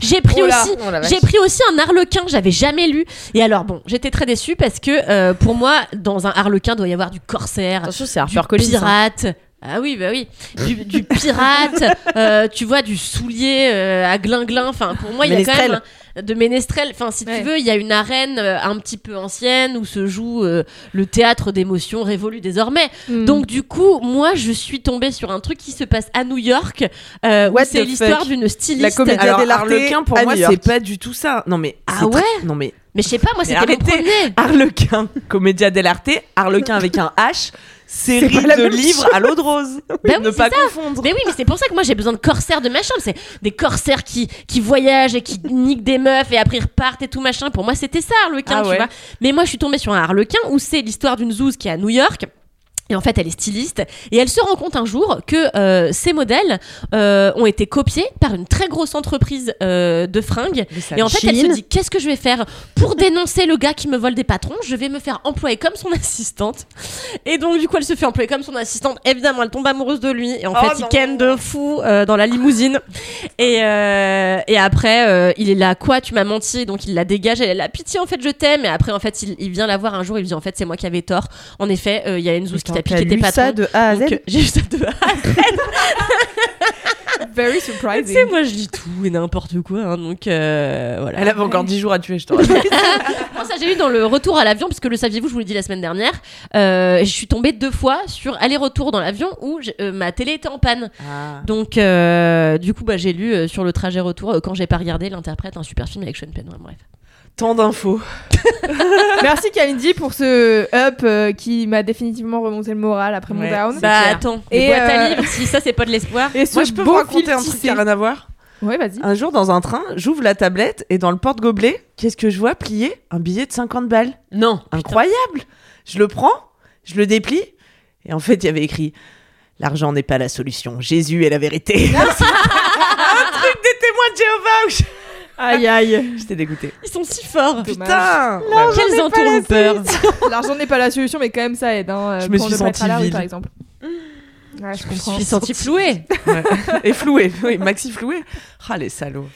J'ai pris Oh là, aussi, oh j'ai pris aussi un harlequin. J'avais jamais lu. Et alors bon, j'étais très déçue parce que euh, pour moi, dans un harlequin, doit y avoir du corsaire, du hein. pirate. Ah oui, bah oui, du, du pirate, (laughs) euh, tu vois, du soulier euh, à glin-glin. Enfin, pour moi, il y a quand même un- de ménestrel. Enfin, si Ouais. tu veux, il y a une arène euh, un petit peu ancienne où se joue euh, le théâtre d'émotions révolu désormais. Hmm. Donc du coup, moi, je suis tombée sur un truc qui se passe à New York, euh, où c'est the l'histoire d'une styliste. La comédie Harlequin, pour à moi, c'est pas du tout ça. Non, mais. Ah très- ouais? Non, mais. Mais je sais pas, moi, c'était mon premier. Harlequin, Comédia dell'arte, Harlequin avec un H, série de livres à l'eau de rose. (laughs) Bah oui, ne pas ça. confondre. Mais oui, mais c'est pour ça que moi j'ai besoin de corsaires de machin. C'est des corsaires qui, qui voyagent et qui (laughs) niquent des meufs et après ils repartent et tout machin. Pour moi, c'était ça, Harlequin, Ah tu ouais. vois. Mais moi, je suis tombée sur un Harlequin où c'est l'histoire d'une zouze qui est à New York. Et en fait, elle est styliste et elle se rend compte un jour que euh, ces modèles euh, ont été copiés par une très grosse entreprise euh, de fringues. Et en fait, elle se dit qu'est-ce que je vais faire pour dénoncer le gars qui me vole des patrons? Je vais me faire employer comme son assistante. Et donc, du coup, elle se fait employer comme son assistante. Évidemment, elle tombe amoureuse de lui. Et en Oh fait, il non. ken de fou euh, dans la limousine. Et, et après, il est là, quoi Tu m'as menti. Donc, il la dégage. Elle est là, pitié, en fait, je t'aime. Et après, en fait, il, il vient la voir un jour. Il lui dit, en fait, c'est moi qui avais tort. En effet, il y a une qui t'a piqué tes patrons. ça (laughs) de A à Z. Donc, j'ai eu ça de A à Z. very Tu sais, surprising moi, je lis tout et n'importe quoi. hein, donc, euh, voilà. Elle avait encore 10 jours à tuer, je te rappelle. Moi, (laughs) (laughs) ça, j'ai eu dans le retour à l'avion, puisque le saviez-vous, je vous l'ai dit la semaine dernière. Euh, je suis tombée deux fois sur aller-retour dans l'avion où j'ai- euh, ma télé était en panne. Donc, euh, du coup, bah, j'ai lu euh, sur le trajet retour, euh, quand j'ai pas regardé, l'interprète, un super film avec Sean Penn. Ouais, bref. Tant d'infos. (laughs) merci Kalindi pour ce up euh, qui m'a définitivement remonté le moral après mon Ouais, down Bah, clair. attends, Et, à euh, livres, si ça, c'est pas de l'espoir. (laughs) et ce Moi, je peux beau vous raconter un truc tissé. qui a rien à voir. ouais vas-y Un jour, dans un train, j'ouvre la tablette et dans le porte-gobelet, qu'est-ce que je vois plier Un billet de 50 balles. Non. Incroyable Je le prends, je le déplie, et en fait, il y avait écrit L'argent n'est pas la solution, Jésus est la vérité. (laughs) un truc des témoins de Jéhovah je- aïe aïe J'étais dégoûté. Ils sont si forts. Putain Quels entourloupeurs. l'argent n'est pas la solution mais quand même ça aide hein, Je me suis sentie vile. par exemple ouais, je Je comprends suis sentie flouée. Ouais. (laughs) Et floué, oui, Maxi floué. Ah, les salauds.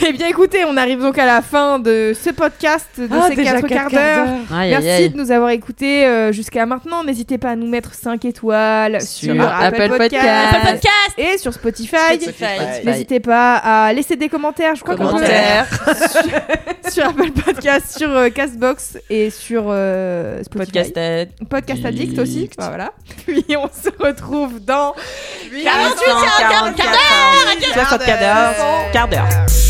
(laughs) Eh bien écoutez, on arrive donc à la fin de ce podcast, de Ah, ces déjà quatre quatre quarts quarts d'heure. Aïe, Merci aïe, de nous avoir écoutés euh, jusqu'à maintenant. N'hésitez pas à nous mettre 5 étoiles sur, Sur Apple, Apple Podcast, Podcast. Apple Podcast. et sur Spotify. Spotify. N'hésitez pas à laisser des commentaires. Je crois qu'on peut- (laughs) sur Apple Podcast, sur euh, Castbox et sur euh, Spotify. Podcast. Podcast Addict aussi. Enfin, voilà. (laughs) Puis on se retrouve dans 48 heures, quart d'heure. 60 quart d'heure. Quart d'heure.